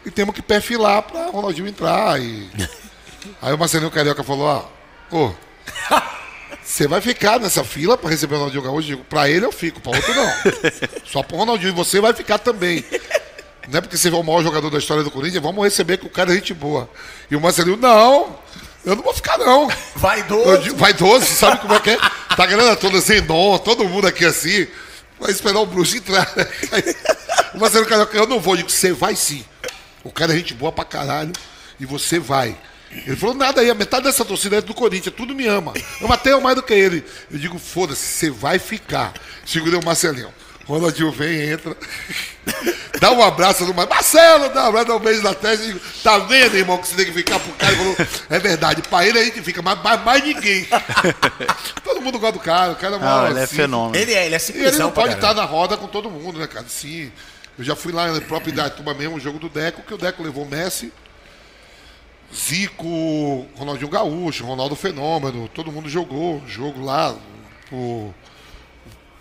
Speaker 3: E temos que perfilar pra Ronaldinho entrar. E... Aí o Marcelinho Carioca falou, ó, ô, você vai ficar nessa fila pra receber o Ronaldinho Gaúcho? Eu digo, pra ele eu fico, pra outro não. Só pro Ronaldinho. E você vai ficar também. Não é porque você é o maior jogador da história do Corinthians, vamos receber que o cara é gente boa. E o Marcelinho, não, eu não vou ficar não.
Speaker 2: Vai
Speaker 3: digo, vai doce, sabe como é que é? Tá a galera toda sem dom, todo mundo aqui assim, vai esperar o bruxo entrar. Aí, o Marcelo Carioca, eu não vou, eu digo, você vai sim. O cara é gente boa pra caralho e você vai. Ele falou, nada aí, a metade dessa torcida é do Corinthians, tudo me ama. Ama até eu mais do que ele. Eu digo, foda-se, você vai ficar. Segurei o Marcelinho. Ronaldinho vem, entra, dá um abraço no Mar- Marcelo, dá um abraço, dá um beijo na testa e digo, tá vendo, irmão, que você tem que ficar pro cara? Ele falou, é verdade, pra ele a gente fica, mas mas mais ninguém. todo mundo gosta do cara, o cara é
Speaker 4: Ah,
Speaker 3: uma
Speaker 4: ele é fenômeno.
Speaker 2: Ele é, ele é
Speaker 3: E ele
Speaker 2: simplesão
Speaker 3: não pode estar na roda com todo mundo, né, cara? Sim. Eu já fui lá na própria Idatuba mesmo, o jogo do Deco, que o Deco levou Messi, Zico, Ronaldinho Gaúcho, Ronaldo Fenômeno, todo mundo jogou jogo lá, o,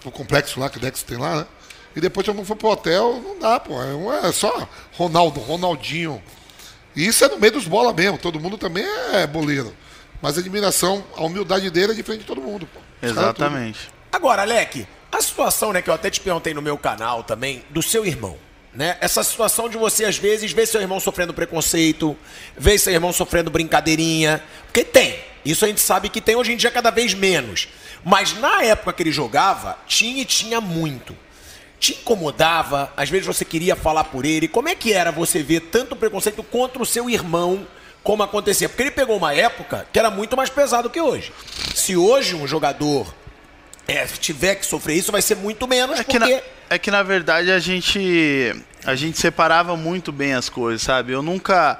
Speaker 3: o complexo lá que o Deco tem lá, né? E depois todo mundo foi pro hotel, não dá, pô. É, é só Ronaldo, Ronaldinho. E isso é no meio dos bola mesmo, todo mundo também é boleiro. Mas a admiração, a humildade dele é diferente de todo mundo, pô.
Speaker 4: Exatamente.
Speaker 2: Agora, Alec, a situação, né, que eu até te perguntei no meu canal também, do seu irmão. Né? Essa situação de você, às vezes, ver seu irmão sofrendo preconceito, ver seu irmão sofrendo brincadeirinha. Porque tem. Isso a gente sabe que tem hoje em dia cada vez menos. Mas na época que ele jogava, tinha e tinha muito. Te incomodava? Às vezes você queria falar por ele. Como é que era você ver tanto preconceito contra o seu irmão como acontecia? Porque ele pegou uma época que era muito mais pesado que hoje. Se hoje um jogador é, tiver que sofrer isso, vai ser muito menos,
Speaker 4: É que,
Speaker 2: porque...
Speaker 4: na, é que na verdade a gente a gente separava muito bem as coisas, sabe? Eu nunca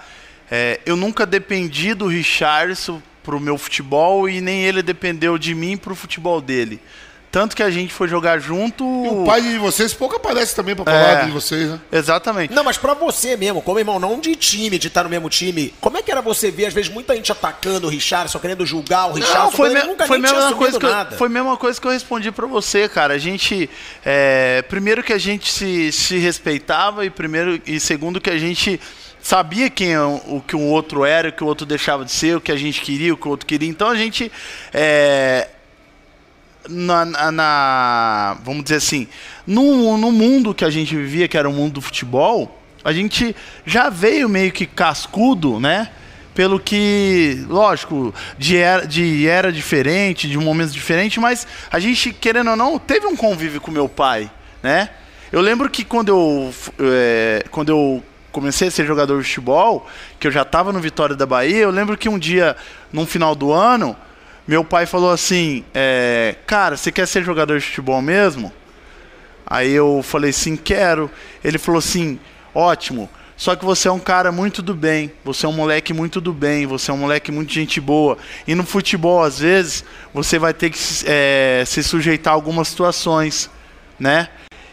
Speaker 4: é, eu nunca dependi do Richardson pro meu futebol e nem ele dependeu de mim pro futebol dele. Tanto que a gente foi jogar junto.
Speaker 3: E o pai de vocês pouco aparece também pra falar
Speaker 4: É.
Speaker 3: de vocês, né?
Speaker 4: Exatamente.
Speaker 2: Não, mas pra você mesmo, como irmão, não de time, de estar no mesmo time, como é que era você ver, às vezes, muita gente atacando o Richardson, querendo julgar o Richardson,
Speaker 4: Não, foi, me,
Speaker 2: nunca
Speaker 4: foi, mesma coisa que eu,
Speaker 2: nada?
Speaker 4: foi a mesma coisa que eu respondi pra você, cara. A gente. é, primeiro que a gente se, se respeitava e primeiro e segundo que a gente sabia quem é o, o que um outro era, o que o outro deixava de ser, o que a gente queria, o que o outro queria. Então a gente. é, na, na- na- vamos dizer assim, no, no mundo que a gente vivia, que era o mundo do futebol, a gente já veio meio que cascudo, né? Pelo que, lógico, de era, de era diferente, de momentos diferentes, mas a gente, querendo ou não, teve um convívio com meu pai, né? Eu lembro que quando eu, é, quando eu comecei a ser jogador de futebol, que eu já estava no Vitória da Bahia, eu lembro que um dia, num final do ano, meu pai falou assim: é, Cara, você quer ser jogador de futebol mesmo? Aí eu falei sim, quero. Ele falou assim: Ótimo. Só que você é um cara muito do bem. Você é um moleque muito do bem. Você é um moleque muito gente boa. E no futebol, às vezes, você vai ter que é, se sujeitar a algumas situações, né?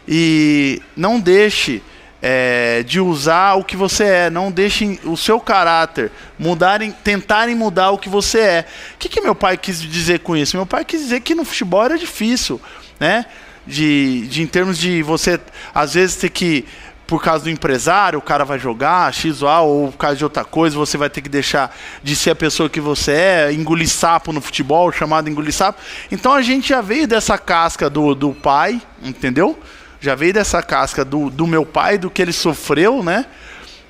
Speaker 4: E não deixe é, de usar o que você é. Não deixe o seu caráter mudarem, tentarem mudar o que você é. O que, que meu pai quis dizer com isso? Meu pai quis dizer que no futebol era difícil, né? De, de em termos de você às vezes ter que por causa do empresário, o cara vai jogar X ou A, ou por causa de outra coisa, você vai ter que deixar de ser a pessoa que você é, engolir sapo no futebol, chamado engolir sapo. Então a gente já veio dessa casca do, do pai, entendeu? Já veio dessa casca do, do meu pai, do que ele sofreu, né?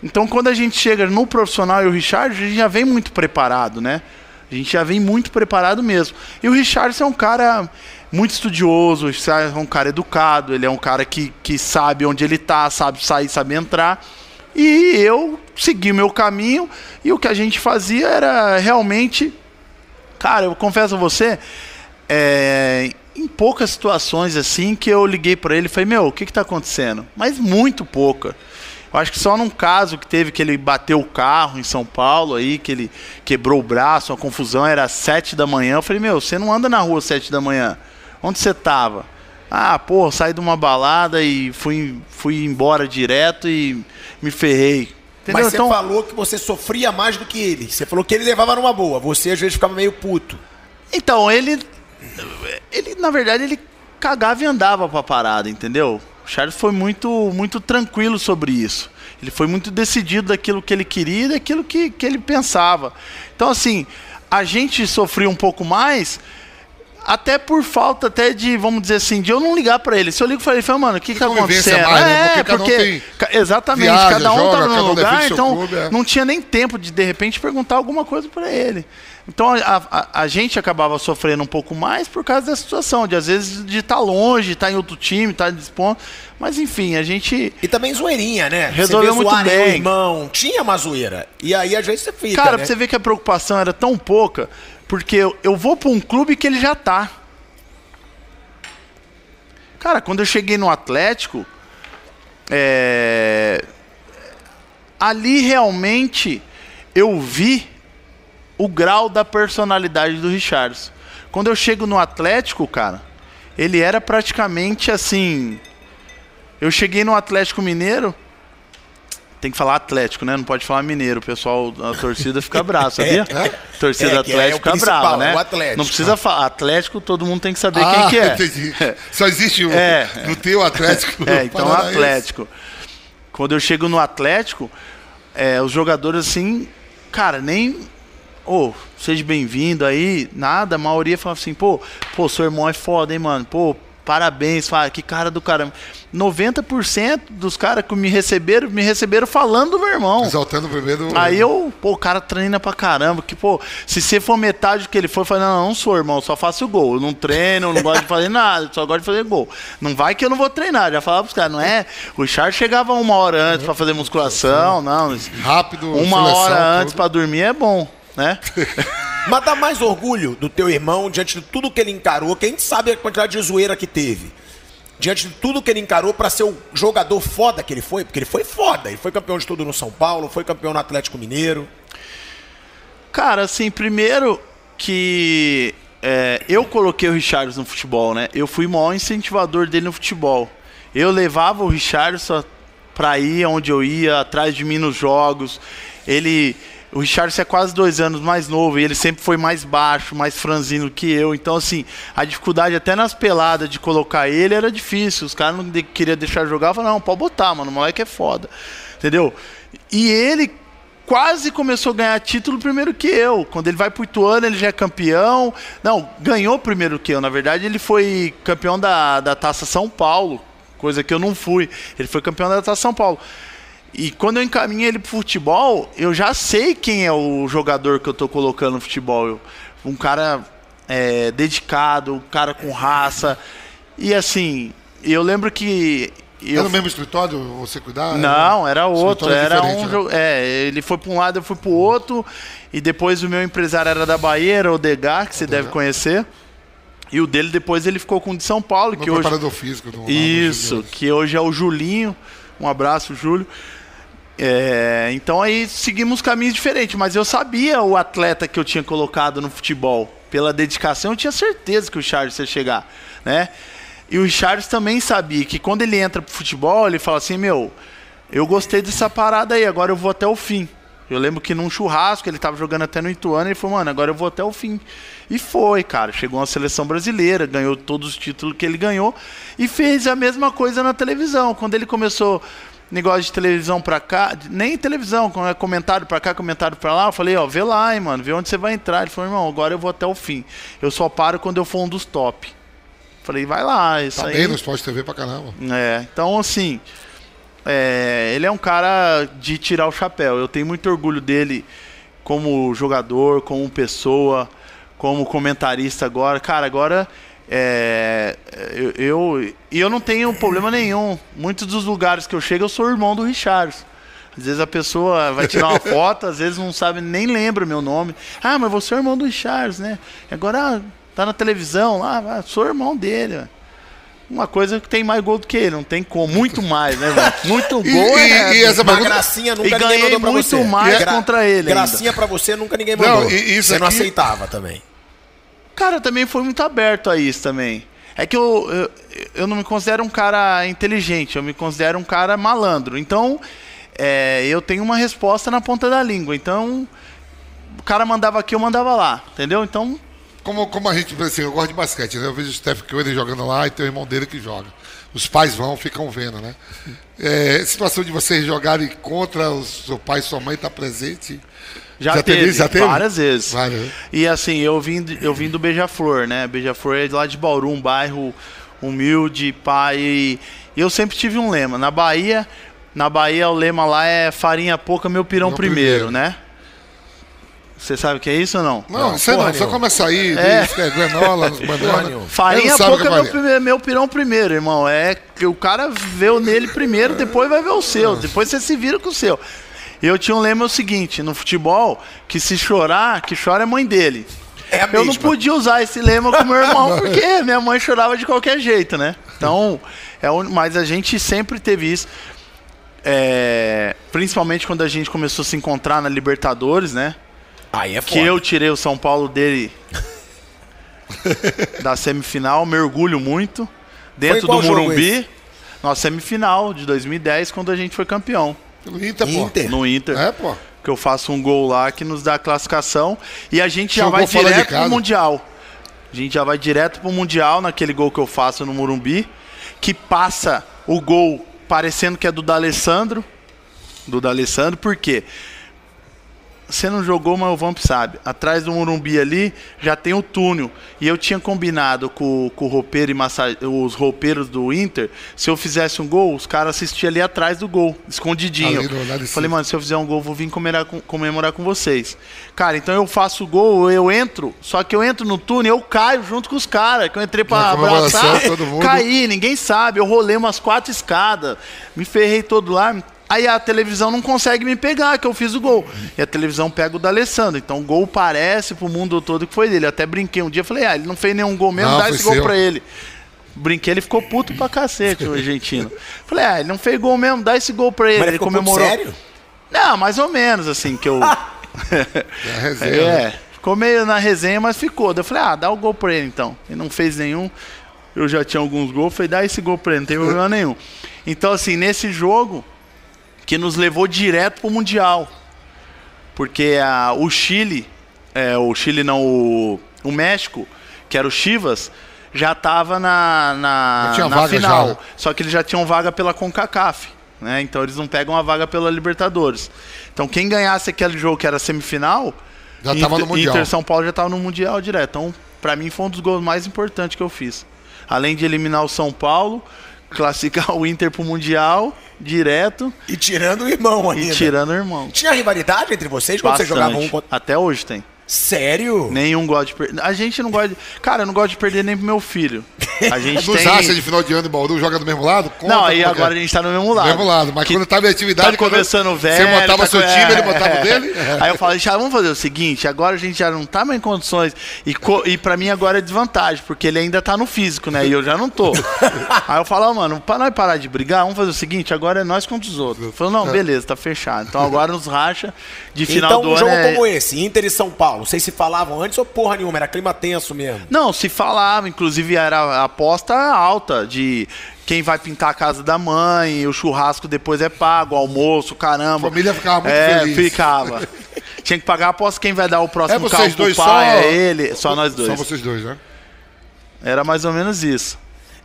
Speaker 4: Então quando a gente chega no profissional e o Richard, a gente já vem muito preparado, né? A gente já vem muito preparado mesmo. E o Richardson é um cara muito estudioso, é um cara educado, ele é um cara que, que sabe onde ele tá, sabe sair, sabe entrar. E eu segui meu caminho e o que a gente fazia era realmente. Cara, eu confesso a você, é, poucas situações assim que eu liguei para ele e falei: Meu, o que, que tá acontecendo? Mas muito pouca. Eu acho que só num caso que teve que ele bateu o carro em São Paulo aí, que ele quebrou o braço, uma confusão, era às sete da manhã. Eu falei, meu, você não anda na rua às sete da manhã. Onde você tava? Ah, pô, saí de uma balada e fui, fui embora direto e me ferrei. Entendeu?
Speaker 2: Mas você
Speaker 4: então,
Speaker 2: falou que você sofria mais do que ele. Você falou que ele levava numa boa. Você, às vezes, ficava meio puto.
Speaker 4: Então, ele. Ele, na verdade, ele cagava e andava pra parada, entendeu? O Charles foi muito, muito tranquilo sobre isso. Ele foi muito decidido daquilo que ele queria e daquilo que, que ele pensava. Então, assim, a gente sofria um pouco mais, até por falta até de, vamos dizer assim, de eu não ligar pra ele. Se eu ligo pra ele, fala, mano, o que que tá acontecendo?
Speaker 3: mais, né?
Speaker 4: É,
Speaker 3: Porque cada um
Speaker 4: porque,
Speaker 3: tem-
Speaker 4: exatamente,
Speaker 3: viaja,
Speaker 4: cada um
Speaker 3: joga,
Speaker 4: tá
Speaker 3: cada
Speaker 4: no
Speaker 3: um
Speaker 4: lugar,
Speaker 3: seu
Speaker 4: então
Speaker 3: clube, é.
Speaker 4: não tinha nem tempo de de repente perguntar alguma coisa pra ele. Então a, a, a gente acabava sofrendo um pouco mais por causa da situação, de às vezes de estar longe, estar em outro time, estar dispondo. Mas enfim, a gente.
Speaker 2: E também zoeirinha, né?
Speaker 4: Resolveu
Speaker 2: vê
Speaker 4: muito
Speaker 2: zoarem
Speaker 4: bem.
Speaker 2: irmão. Tinha uma zoeira. E aí, às vezes, você fica,
Speaker 4: Cara,
Speaker 2: né?
Speaker 4: pra você ver que a preocupação era tão pouca, porque eu, eu vou pra um clube que ele já tá. Cara, quando eu cheguei no Atlético, é, ali realmente eu vi o grau da personalidade do Richards. Quando eu chego no Atlético, cara, ele era praticamente assim eu cheguei no Atlético Mineiro. Tem que falar Atlético, né? Não pode falar Mineiro. O pessoal, a torcida fica brava, sabia? Torcida
Speaker 2: É,
Speaker 4: do
Speaker 2: que é o
Speaker 4: Atlético fica
Speaker 2: principal,
Speaker 4: brava, né?
Speaker 2: o Atlético.
Speaker 4: Não precisa falar. Atlético, todo mundo tem que saber
Speaker 3: Ah,
Speaker 4: quem que é.
Speaker 3: entendi. Só existe um.
Speaker 4: É.
Speaker 3: No teu Atlético.
Speaker 4: É, então. Atlético. Quando eu chego no Atlético, é, os jogadores assim, cara, nem. Ô, seja bem-vindo aí, nada. A maioria fala assim, pô, pô, seu irmão é foda, hein, mano? Pô, parabéns, fala, que cara do caramba. 90% dos caras que me receberam, me receberam falando do meu irmão.
Speaker 3: Exaltando o primeiro.
Speaker 4: Aí eu, pô, o cara treina pra caramba. Que, pô, se você for metade do que ele foi, eu falei, não, não sou, irmão, só faço o gol. Eu não treino, eu não gosto de fazer nada, só gosto de fazer gol. Não vai que eu não vou treinar. Já falava pros caras, não é? O Charles chegava uma hora antes pra fazer musculação, não.
Speaker 3: Rápido.
Speaker 4: Uma
Speaker 3: seleção,
Speaker 4: hora
Speaker 3: tudo.
Speaker 4: antes pra dormir é bom, né?
Speaker 2: Mas dá mais orgulho do teu irmão diante de tudo que ele encarou, que a gente sabe a quantidade de zoeira que teve. Diante de tudo que ele encarou pra ser o jogador foda que ele foi, porque ele foi foda. Ele foi campeão de tudo no São Paulo, foi campeão no Atlético Mineiro.
Speaker 4: Cara, assim, primeiro que é, eu coloquei o Richardson no futebol, né? Eu fui o maior incentivador dele no futebol. Eu levava o Richardson pra ir onde eu ia, atrás de mim nos jogos. Ele. O Richardson é quase dois anos mais novo e ele sempre foi mais baixo, mais franzino que eu. Então, assim, a dificuldade até nas peladas de colocar ele era difícil. Os caras não de- queriam deixar jogar. Eu falava, não, pode botar, mano, o moleque é foda. Entendeu? E ele quase começou a ganhar título primeiro que eu. Quando ele vai pro Ituano, ele já é campeão. Não, ganhou primeiro que eu. Na verdade, ele foi campeão da, da Taça São Paulo, coisa que eu não fui. Ele foi campeão da Taça São Paulo. E quando eu encaminhei ele pro futebol, eu já sei quem é o jogador que eu tô colocando no futebol. Eu- um cara é, dedicado, um cara com raça. E assim, eu lembro que.
Speaker 3: Era
Speaker 4: Eu
Speaker 3: no mesmo escritório você cuidar?
Speaker 4: não, era outro. Era um
Speaker 3: né?
Speaker 4: É, ele foi para um lado, eu fui para o outro. E depois o meu empresário era da Bahia, era o Degar, que você deve conhecer. E o dele depois ele ficou com o de São Paulo,
Speaker 3: No
Speaker 4: que hoje.
Speaker 3: físico. Do,
Speaker 4: Isso, que hoje é o Julinho. Um abraço, Júlio. É, então aí seguimos caminhos diferentes, mas eu sabia o atleta que eu tinha colocado no futebol. Pela dedicação, eu tinha certeza que o Charles ia chegar, né? E o Charles também sabia que quando ele entra pro futebol, ele fala assim: Meu, eu gostei dessa parada aí, agora eu vou até o fim. Eu lembro que num churrasco, ele tava jogando até no Ituano, ele falou, mano, agora eu vou até o fim. E foi, cara. Chegou na seleção brasileira, ganhou todos os títulos que ele ganhou e fez a mesma coisa na televisão. Quando ele começou negócio de televisão pra cá, nem televisão, é comentário pra cá, comentário pra lá, eu falei, ó, vê lá, hein, mano, vê onde você vai entrar. Ele falou, irmão, agora eu vou até o fim. Eu só paro quando eu for um dos top. Falei, vai lá, isso
Speaker 3: Tá
Speaker 4: aí.
Speaker 3: bem no Esporte TV pra caramba.
Speaker 4: É, então assim, é, ele é um cara de tirar o chapéu. Eu tenho muito orgulho dele como jogador, como pessoa, como comentarista agora. Cara, agora é, eu, eu e eu não tenho problema nenhum. Muitos dos lugares que eu chego, eu sou irmão do Richards. Às vezes a pessoa vai tirar uma foto, às vezes não sabe, nem lembra meu nome. Ah, mas você é irmão do Richards, né? Agora ah, tá na televisão lá, ah, sou irmão dele. Uma coisa que tem mais gol do que ele, não tem como. Muito mais, né, velho? Muito
Speaker 3: E-
Speaker 4: gol
Speaker 3: e-
Speaker 4: é.
Speaker 3: e essa
Speaker 2: Uma
Speaker 3: pergunta-
Speaker 2: gracinha nunca
Speaker 4: E
Speaker 2: ninguém mandou pra
Speaker 4: muito
Speaker 2: você.
Speaker 4: mais contra ele
Speaker 2: Gracinha pra você nunca ninguém
Speaker 3: Não,
Speaker 2: mandou.
Speaker 3: e isso
Speaker 2: você não
Speaker 3: aqui-
Speaker 2: aceitava também.
Speaker 4: Cara, também foi muito aberto a isso também. É que eu, eu, eu não me considero um cara inteligente, eu me considero um cara malandro. Então, é, eu tenho uma resposta na ponta da língua. Então, o cara mandava aqui, eu mandava lá, entendeu? Então,
Speaker 3: Como, como a gente, assim, eu gosto de basquete, né? Eu vejo o Steph Curry jogando lá e tem o irmão dele que joga. Os pais vão, ficam vendo, né? É, situação de vocês jogarem contra o seu pai sua mãe tá presente.
Speaker 4: Já,
Speaker 3: Já teve
Speaker 4: teve?
Speaker 3: Já teve?
Speaker 4: várias vezes.
Speaker 3: Várias?
Speaker 4: E assim, eu vim, eu vim do Beija-Flor, né? Beija-Flor é de lá de Bauru, um bairro humilde, pai. E eu sempre tive um lema. Na Bahia, na Bahia o lema lá é farinha pouca, meu pirão
Speaker 3: Meu
Speaker 4: primeiro,
Speaker 3: primeiro.
Speaker 4: né? Você sabe o que é isso ou não?
Speaker 3: Não,
Speaker 2: Não,
Speaker 3: aí
Speaker 2: porra
Speaker 3: não, só
Speaker 2: nenhuma.
Speaker 3: come açaí,
Speaker 4: É.
Speaker 3: diz que é granola, banana.
Speaker 4: Farinha pouca é
Speaker 3: é
Speaker 4: meu, primeiro, meu pirão primeiro, irmão. É que o cara vê o nele primeiro, depois vai ver o seu. Depois você se vira com o seu. Eu tinha um lema o seguinte, no futebol, que se chorar, que chora é mãe dele.
Speaker 2: É
Speaker 4: Eu não
Speaker 2: mesma.
Speaker 4: podia usar esse lema com meu irmão, porque minha mãe chorava de qualquer jeito, né? Então, é um, mas a gente sempre teve isso. É, principalmente quando a gente começou a se encontrar na Libertadores, né?
Speaker 2: Aí é
Speaker 4: Que
Speaker 2: foda.
Speaker 4: eu tirei o São Paulo dele da semifinal, me orgulho muito. Dentro do Morumbi. Nossa semifinal de 2010, quando a gente foi campeão.
Speaker 3: Pelo Inter, pô.
Speaker 2: Inter.
Speaker 4: No Inter.
Speaker 3: É, pô.
Speaker 4: Que eu faço um gol lá que nos dá a classificação. E a gente já
Speaker 3: Jogou
Speaker 4: vai
Speaker 3: fora de
Speaker 4: direto pro. Mundial. A gente já vai direto pro Mundial naquele gol que eu faço no Morumbi. Que passa o gol parecendo que é do D'Alessandro. Do D'Alessandro, por quê? Você não jogou, mas o Vamp sabe. Atrás do Morumbi ali já tem o túnel. E eu tinha combinado com, com o roupeiro e massa- os roupeiros do Inter. Se eu fizesse um gol, os caras assistiam ali atrás do gol, escondidinho.
Speaker 3: Ali
Speaker 4: Falei, mano, se eu fizer um gol, vou vir comemorar com, comemorar com vocês. Cara, então eu faço o gol, eu entro, só que eu entro no túnel, eu caio junto com os caras, que eu entrei pra abraçar,
Speaker 3: mundo.
Speaker 4: caí, ninguém sabe. Eu rolei umas quatro escadas, me ferrei todo lá. Aí a televisão não consegue me pegar, que eu fiz o gol. E a televisão pega o da Alessandro. Então o gol parece pro mundo todo que foi dele. Eu até brinquei um dia, falei, ah, ele não fez nenhum gol mesmo,
Speaker 3: Não,
Speaker 4: dá esse gol
Speaker 3: seu.
Speaker 4: pra ele. Brinquei, ele ficou puto pra cacete, o argentino. Falei, ah, ele não fez gol mesmo, dá esse gol pra ele.
Speaker 2: Mas ele
Speaker 4: ele comemorou.
Speaker 2: sério?
Speaker 4: Não, mais ou menos, assim, que eu.
Speaker 3: É né?
Speaker 4: É, ficou meio na resenha, mas ficou. Daí Eu falei, ah, dá o gol pra ele então. Ele não fez nenhum. Eu já tinha alguns gols, falei, dá esse gol pra ele, não tem problema nenhum. Então, assim, nesse jogo, que nos levou direto pro Mundial. Porque a, o Chile, é, o Chile não, o, o México, que era o Chivas, já tava na, na, na final.
Speaker 3: já, né?
Speaker 4: Só que eles já tinham vaga pela CONCACAF. Né? Então eles não pegam a vaga pela Libertadores. Então quem ganhasse aquele jogo que era semifinal,
Speaker 3: Já tava no Mundial.
Speaker 4: Inter São Paulo já tava no Mundial direto. Então, pra mim foi um dos gols mais importantes que eu fiz. Além de eliminar o São Paulo, classificar o Inter pro Mundial direto
Speaker 2: E tirando o irmão
Speaker 4: e
Speaker 2: ainda.
Speaker 4: tirando o irmão.
Speaker 2: Tinha rivalidade entre vocês quando vocês jogavam um contra...
Speaker 4: Até hoje tem.
Speaker 2: Sério?
Speaker 4: Nenhum gosta de perder. A gente não gosta de. Cara, eu não gosto de perder nem pro meu filho. A gente
Speaker 3: Nos
Speaker 4: tem.
Speaker 3: achas de final de ano em Bauru joga do mesmo lado? Conta
Speaker 4: Não, aí
Speaker 3: é que
Speaker 4: agora
Speaker 3: é.
Speaker 4: a gente tá no mesmo lado.
Speaker 3: mesmo lado, mas
Speaker 4: Que
Speaker 3: quando tava em atividade,
Speaker 4: Tá
Speaker 3: quando
Speaker 4: começando velho.
Speaker 3: Você montava
Speaker 4: tá
Speaker 3: seu time, ele
Speaker 4: é.
Speaker 3: montava o dele?
Speaker 4: Aí eu falei, já vamos fazer o seguinte, agora a gente já não tá mais em condições. E, co e pra mim agora é desvantagem, porque ele ainda tá no físico, né? E eu já não tô. Aí eu falo, ó, mano, pra nós parar de brigar, vamos fazer o seguinte, agora é nós contra os outros. Falou, não, beleza, tá fechado. Então agora nos racha de final
Speaker 2: então,
Speaker 4: do
Speaker 2: um
Speaker 4: ano.
Speaker 2: jogo
Speaker 4: é-
Speaker 2: como esse, Inter e São Paulo, vocês se falavam antes ou porra nenhuma? Era clima tenso mesmo.
Speaker 4: Não, se falava, inclusive era a aposta alta de quem vai pintar a casa da mãe, o churrasco depois é pago, o almoço, caramba.
Speaker 3: A família ficava muito
Speaker 4: é,
Speaker 3: feliz.
Speaker 4: ficava. Tinha que pagar a aposta quem vai dar o próximo
Speaker 3: É vocês
Speaker 4: carro pro pai,
Speaker 3: só?
Speaker 4: é ele, só nós dois.
Speaker 3: Só vocês dois, né?
Speaker 4: Era mais ou menos isso.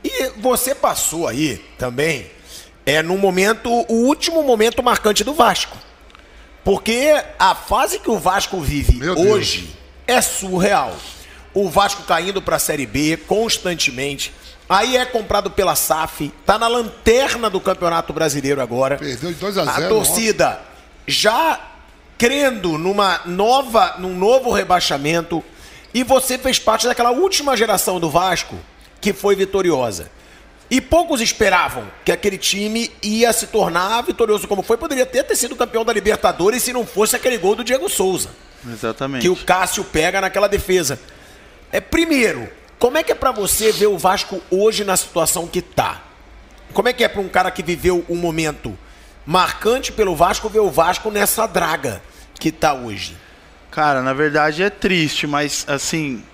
Speaker 2: E você passou aí também, é no momento, o último momento marcante do Vasco. Porque a fase que o Vasco vive
Speaker 3: Meu Deus.
Speaker 2: hoje é surreal. O Vasco caindo pra Série B constantemente. Aí é comprado pela SAF, tá na lanterna do Campeonato Brasileiro agora.
Speaker 3: Perdeu de 2 a
Speaker 2: A
Speaker 3: 0
Speaker 2: torcida já crendo numa nova, num novo rebaixamento e você fez parte daquela última geração do Vasco que foi vitoriosa. E poucos esperavam que aquele time ia se tornar vitorioso como foi. Poderia até ter sido campeão da Libertadores se não fosse aquele gol do Diego Souza
Speaker 4: Exatamente.
Speaker 2: que o Cássio pega naquela defesa. É primeiro, como é que é pra você ver o Vasco hoje na situação que tá? Como é que é pra um cara que viveu um momento marcante pelo Vasco ver o Vasco nessa draga que tá hoje?
Speaker 4: Cara, na verdade é triste, mas assim,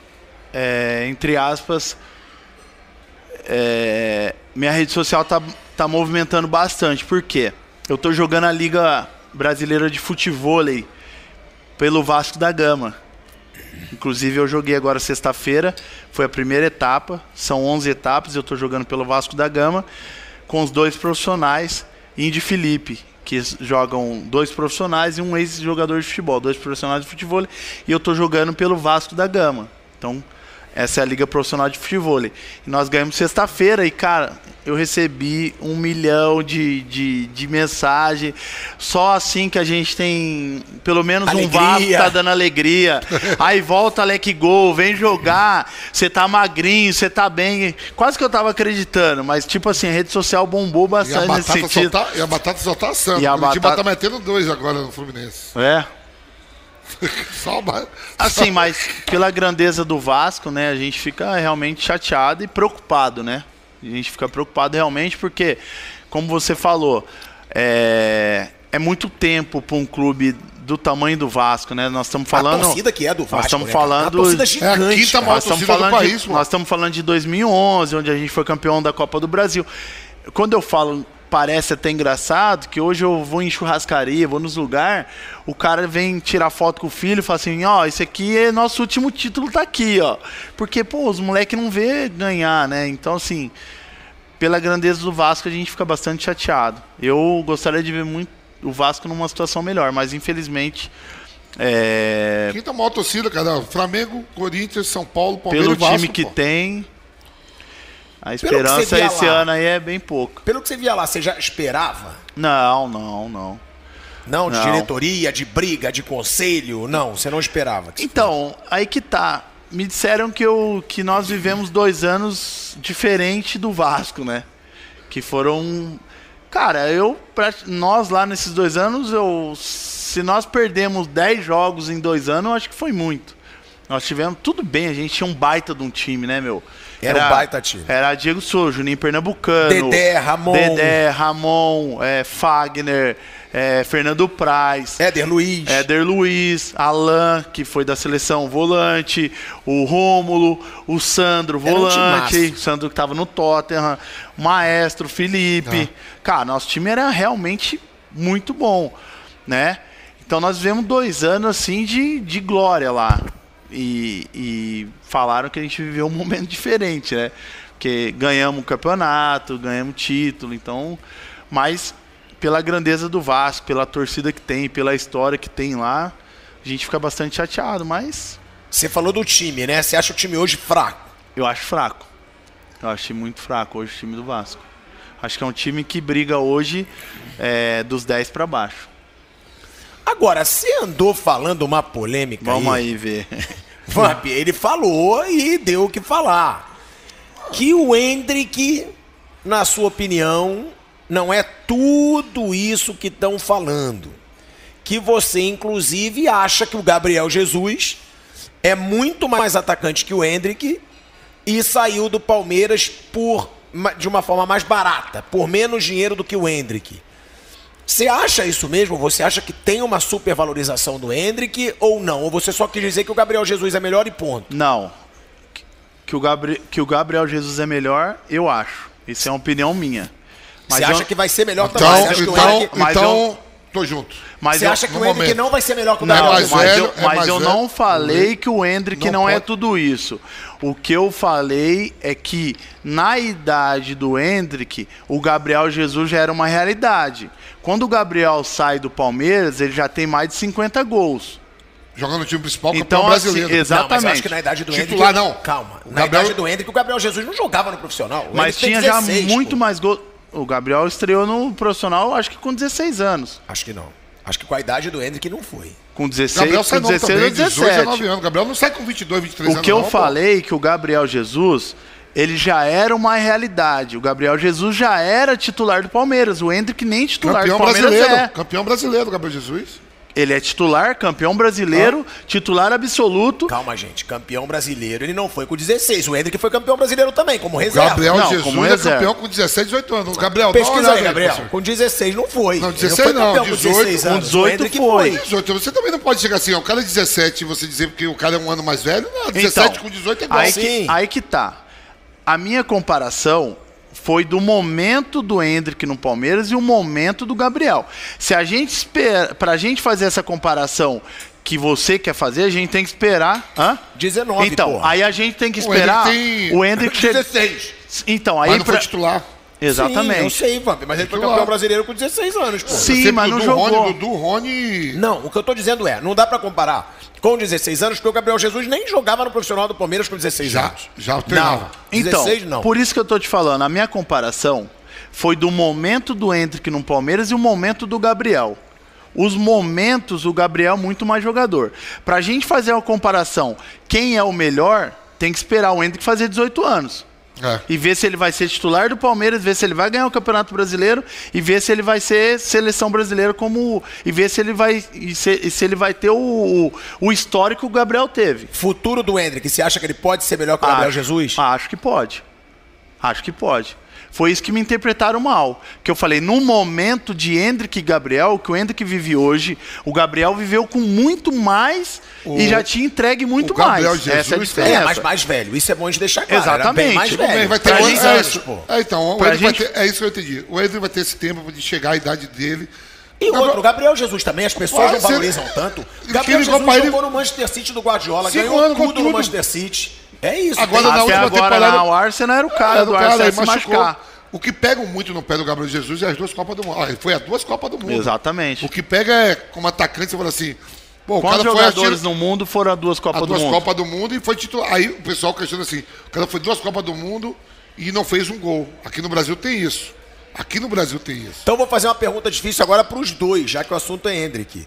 Speaker 4: é, entre aspas, é, minha rede social tá, tá movimentando bastante. Por quê? Eu tô jogando a Liga Brasileira de Futevôlei pelo Vasco da Gama. Inclusive eu joguei agora sexta-feira, foi a primeira etapa, são 11 etapas, eu tô jogando pelo Vasco da Gama com os dois profissionais, Indy Felipe, que jogam dois profissionais e um ex-jogador de futebol, dois profissionais de futebol, e eu tô jogando pelo Vasco da Gama. Então, essa é a Liga Profissional de Futebol. E nós ganhamos sexta-feira e, cara, eu recebi um milhão de, de, de mensagem. Só assim que a gente tem pelo menos um
Speaker 2: Alegria.
Speaker 4: Vasco que tá dando alegria. Aí volta Alec Gol, vem jogar. Você tá magrinho, você tá bem. Quase que eu tava acreditando, mas tipo assim, a rede social bombou bastante nesse sentido.
Speaker 3: tá, e a batata só tá assando.
Speaker 4: E a
Speaker 3: O Curitiba
Speaker 4: batata-
Speaker 3: tá metendo dois agora no Fluminense.
Speaker 4: É. Assim, mas pela grandeza do Vasco, né, a gente fica realmente chateado e preocupado, né? A gente fica preocupado realmente porque, como você falou, é, é muito tempo para um clube do tamanho do Vasco, né? Nós estamos falando.
Speaker 2: a torcida que é do Vasco,
Speaker 4: Nós estamos
Speaker 2: né,
Speaker 4: falando.
Speaker 2: Uma torcida
Speaker 3: É a
Speaker 2: gigante.
Speaker 3: quinta
Speaker 2: cara.
Speaker 3: maior
Speaker 4: Nós estamos falando
Speaker 3: país,
Speaker 4: de,
Speaker 3: pô.
Speaker 4: nós estamos falando de 2011, onde a gente foi campeão da Copa do Brasil. quando eu falo parece até engraçado, que hoje eu vou em churrascaria, vou nos lugares, o cara vem tirar foto com o filho e fala assim, ó, esse aqui é nosso último título, tá aqui, ó. Porque, pô, os moleques não vê ganhar, né? Então, assim, pela grandeza do Vasco, a gente fica bastante chateado. Eu gostaria de ver muito o Vasco numa situação melhor, mas infelizmente... É,
Speaker 3: Quem tá maior torcida, cara? Flamengo, Corinthians, São Paulo, Palmeiras
Speaker 4: pelo
Speaker 3: e Vasco,
Speaker 4: time que
Speaker 3: pô.
Speaker 4: tem, a esperança esse
Speaker 2: lá.
Speaker 4: ano aí é bem pouco.
Speaker 2: Pelo que você via lá, você já esperava?
Speaker 4: Não, não, não.
Speaker 2: Não, de
Speaker 4: Não.
Speaker 2: diretoria, de briga, de conselho? Não, você não esperava.
Speaker 4: Então, aí que tá. Me disseram que, eu, que nós vivemos dois anos diferente do Vasco, né? Que foram. Cara, eu. Nós lá nesses dois anos, eu. Se nós perdemos 10 jogos em dois anos, eu acho que foi muito. Nós tivemos. Tudo bem, a gente tinha um baita de um time, né, meu?
Speaker 2: Era um baita time.
Speaker 4: Era Diego Souza, Juninho Pernambucano.
Speaker 2: Dedé, Ramon.
Speaker 4: Dedé, Ramon, é, Fagner, é, Fernando Praz.
Speaker 2: Éder Luiz.
Speaker 4: Éder Luiz, Alan, que foi da seleção volante, o Rômulo, o Sandro,
Speaker 2: um
Speaker 4: volante, o Sandro que tava no Tottenham, o Maestro, Felipe. Cara, nosso time era realmente muito bom, né? Então nós vivemos dois anos assim de, de glória lá. E, e falaram que a gente viveu um momento diferente, né? Porque ganhamos o campeonato, ganhamos título, então. Mas pela grandeza do Vasco, pela torcida que tem, pela história que tem lá, a gente fica bastante chateado, mas
Speaker 2: Você falou do time, né? Você acha o time hoje fraco?
Speaker 4: eu acho fraco. Eu achei muito fraco hoje o time do Vasco. Acho que é um time que briga hoje é, dos 10 para baixo.
Speaker 2: Agora, você andou falando uma polêmica
Speaker 4: Vamos
Speaker 2: aí.
Speaker 4: aí ver.
Speaker 2: Vamp, ele falou e deu o que falar. Que o Hendrick, na sua opinião, não é tudo isso que estão falando. Que você, inclusive, acha que o Gabriel Jesus é muito mais atacante que o Hendrick e saiu do Palmeiras por de uma forma mais barata, por menos dinheiro do que o Hendrick. Você acha isso mesmo? Você acha que tem uma supervalorização do Hendrick ou não? Ou você só quis dizer que o Gabriel Jesus é melhor e ponto?
Speaker 4: Não. Que o, Gabri que o Gabriel Jesus é melhor, eu acho. Isso é uma opinião minha.
Speaker 2: Você
Speaker 4: eu-
Speaker 2: acha que vai ser melhor
Speaker 3: Então,
Speaker 2: também? Você acha que o
Speaker 3: então,
Speaker 2: Hendrick-
Speaker 4: mas
Speaker 3: então tô junto.
Speaker 4: mas
Speaker 2: você
Speaker 4: eu-
Speaker 2: acha que
Speaker 3: no
Speaker 2: o Hendrick
Speaker 3: momento.
Speaker 2: não vai ser melhor que o
Speaker 3: Não é
Speaker 2: Gabriel
Speaker 3: mais
Speaker 2: Jesus?
Speaker 4: mas
Speaker 3: velho,
Speaker 4: eu,
Speaker 3: é
Speaker 4: mas eu
Speaker 3: velho.
Speaker 4: não falei que o Hendrick
Speaker 3: Não
Speaker 4: não, é tudo isso. O que eu falei é que na idade do Hendrick, o Gabriel Jesus já era uma realidade. Quando o Gabriel sai do Palmeiras, ele já tem mais de 50 gols.
Speaker 3: Jogando no time principal,
Speaker 4: Então,
Speaker 3: campeão
Speaker 4: assim,
Speaker 3: brasileiro.
Speaker 4: ex-
Speaker 2: Não, mas eu
Speaker 4: Exatamente.
Speaker 2: acho que na idade do
Speaker 3: Titular,
Speaker 2: Hendrick...
Speaker 3: não.
Speaker 2: Calma.
Speaker 3: O
Speaker 2: Na
Speaker 3: Gabriel-
Speaker 2: idade do Hendrick, o Gabriel Jesus não jogava no profissional. O
Speaker 4: Mas
Speaker 2: Hendrick
Speaker 4: tinha já
Speaker 2: 16,
Speaker 4: muito
Speaker 2: pô.
Speaker 4: mais gols. O Gabriel estreou no profissional, acho que com 16 anos.
Speaker 2: Acho que não. Acho que com a idade do Hendrick não foi.
Speaker 4: Com 16,
Speaker 3: Gabriel
Speaker 4: com
Speaker 3: novo
Speaker 4: 16
Speaker 3: também,
Speaker 4: ou
Speaker 3: 18,
Speaker 4: 17.
Speaker 3: 19 anos. Gabriel não sai com 22, 23
Speaker 4: O
Speaker 3: anos.
Speaker 4: que eu
Speaker 3: não, pô.
Speaker 4: falei que o Gabriel Jesus, ele já era uma realidade. O Gabriel Jesus já era titular do Palmeiras. O Hendrick nem titular
Speaker 3: Campeão
Speaker 4: do Palmeiras
Speaker 3: brasileiro.
Speaker 4: é.
Speaker 3: Campeão brasileiro, Gabriel Jesus.
Speaker 4: Ele é titular, campeão brasileiro, titular absoluto.
Speaker 2: Calma, gente. Campeão brasileiro, ele não foi com 16. O Hendrick foi campeão brasileiro também, como reserva.
Speaker 3: Gabriel
Speaker 4: Não,
Speaker 3: Jesus
Speaker 4: como
Speaker 3: é
Speaker 4: reserva.
Speaker 3: campeão com 17, 18 anos. Gabriel, dá uma
Speaker 2: Pesquisa aí, Gabriel.
Speaker 3: professor.
Speaker 2: Com 16 não foi.
Speaker 3: Não,
Speaker 2: Ele
Speaker 3: 16 não,
Speaker 2: foi campeão
Speaker 3: 18,
Speaker 2: com 16
Speaker 3: com
Speaker 2: anos.
Speaker 4: 18
Speaker 2: o Hendrick
Speaker 4: foi.
Speaker 3: 18, você também não pode chegar assim, ó, o cara é 17 e você dizer que o cara é um ano mais velho. Não, 17
Speaker 4: Então,
Speaker 3: com 18 é igual.
Speaker 4: Aí
Speaker 2: Sim.
Speaker 4: que, aí que tá. A minha comparação foi do momento do Hendrick no Palmeiras e o momento do Gabriel. Se a gente espera, pra gente fazer essa comparação que você quer fazer, a gente tem que esperar, hã?
Speaker 2: 19,
Speaker 4: Então,
Speaker 2: porra.
Speaker 4: aí a gente tem que
Speaker 3: O
Speaker 4: esperar
Speaker 3: Hendrick tem-
Speaker 4: o Hendrick che-
Speaker 2: 16.
Speaker 4: Então, aí
Speaker 3: Mas não
Speaker 4: pra...
Speaker 3: foi titular.
Speaker 2: Sim, eu
Speaker 4: Exatamente.
Speaker 2: sei, Vamp, mas ele foi campeão brasileiro com 16 anos, pô.
Speaker 4: Sim, mas não jogou.
Speaker 3: Rony, Dudu, Rony...
Speaker 2: Não, o que eu tô dizendo é, não dá pra comparar com 16 anos, porque o Gabriel Jesus nem jogava no profissional do Palmeiras com 16
Speaker 3: Já,
Speaker 2: anos.
Speaker 3: já treinava.
Speaker 4: Então,
Speaker 2: 16 não.
Speaker 4: por isso que eu tô te falando, a minha comparação foi do momento do Hendrick no Palmeiras e o momento do Gabriel. Os momentos, o Gabriel é muito mais jogador. Pra gente fazer uma comparação, quem é o melhor, tem que esperar o Hendrick fazer 18 anos.
Speaker 3: É.
Speaker 4: E ver se ele vai ser titular do Palmeiras, ver se ele vai ganhar o Campeonato Brasileiro e ver se ele vai ser seleção brasileira como e ver se ele vai e se, se ele vai ter o, o, o histórico que o Gabriel teve.
Speaker 2: Futuro do Hendrick, você acha que ele pode ser melhor que o Gabriel
Speaker 4: Acho-
Speaker 2: Jesus?
Speaker 4: Acho que pode. Acho que pode. Foi isso que me interpretaram mal. Que eu falei, no momento de Hendrick e Gabriel, que o Hendrick vive hoje, o Gabriel viveu com muito mais
Speaker 3: O-
Speaker 4: e já tinha entregue muito
Speaker 3: o Gabriel
Speaker 4: mais. Essa é a
Speaker 3: Jesus
Speaker 4: diferença.
Speaker 2: É, mas mais velho. Isso é bom de deixar claro. Era
Speaker 4: Exatamente.
Speaker 2: bem mais
Speaker 4: Tudo
Speaker 3: Tudo
Speaker 2: velho.
Speaker 3: bem, vai ter
Speaker 4: Pra
Speaker 3: dois
Speaker 4: gente-
Speaker 3: anos,
Speaker 2: pô.
Speaker 3: É, então, o
Speaker 4: gente-
Speaker 3: ter- é isso que eu entendi. O Ender vai ter esse tempo de chegar à idade dele.
Speaker 2: E outro, o Gabriel Jesus também, as pessoas não
Speaker 3: ser-
Speaker 2: valorizam tanto. Gabriel Jesus
Speaker 3: pra ele-
Speaker 2: jogou no Manchester City do Guardiola,
Speaker 3: Cinco
Speaker 2: ganhou
Speaker 3: com
Speaker 2: tudo no
Speaker 3: tudo.
Speaker 2: Manchester City. É isso.
Speaker 3: Agora na
Speaker 4: Até agora
Speaker 3: temporada-
Speaker 4: o Arsenal era o cara
Speaker 3: É,
Speaker 4: do
Speaker 3: do cara,
Speaker 4: Arsenal se
Speaker 3: machucou.
Speaker 4: machucar.
Speaker 3: O que pega muito no pé do Gabriel Jesus é as duas Copas do Mundo. Ah, foi a duas Copas do Mundo.
Speaker 4: Exatamente.
Speaker 3: O que pega é, como atacante, você fala assim, pô, o
Speaker 4: Quantos
Speaker 3: cara foi
Speaker 4: jogadores
Speaker 3: a,
Speaker 4: no mundo foram a duas
Speaker 3: a
Speaker 4: Copas do
Speaker 3: duas
Speaker 4: Mundo?
Speaker 3: Copas do Mundo e foi titular. Aí o pessoal questiona assim, o cara foi duas Copas do Mundo e não fez um gol. Aqui no Brasil tem isso. Aqui no Brasil tem isso.
Speaker 2: Então vou fazer uma pergunta difícil agora para os dois, já que o assunto é Hendrick.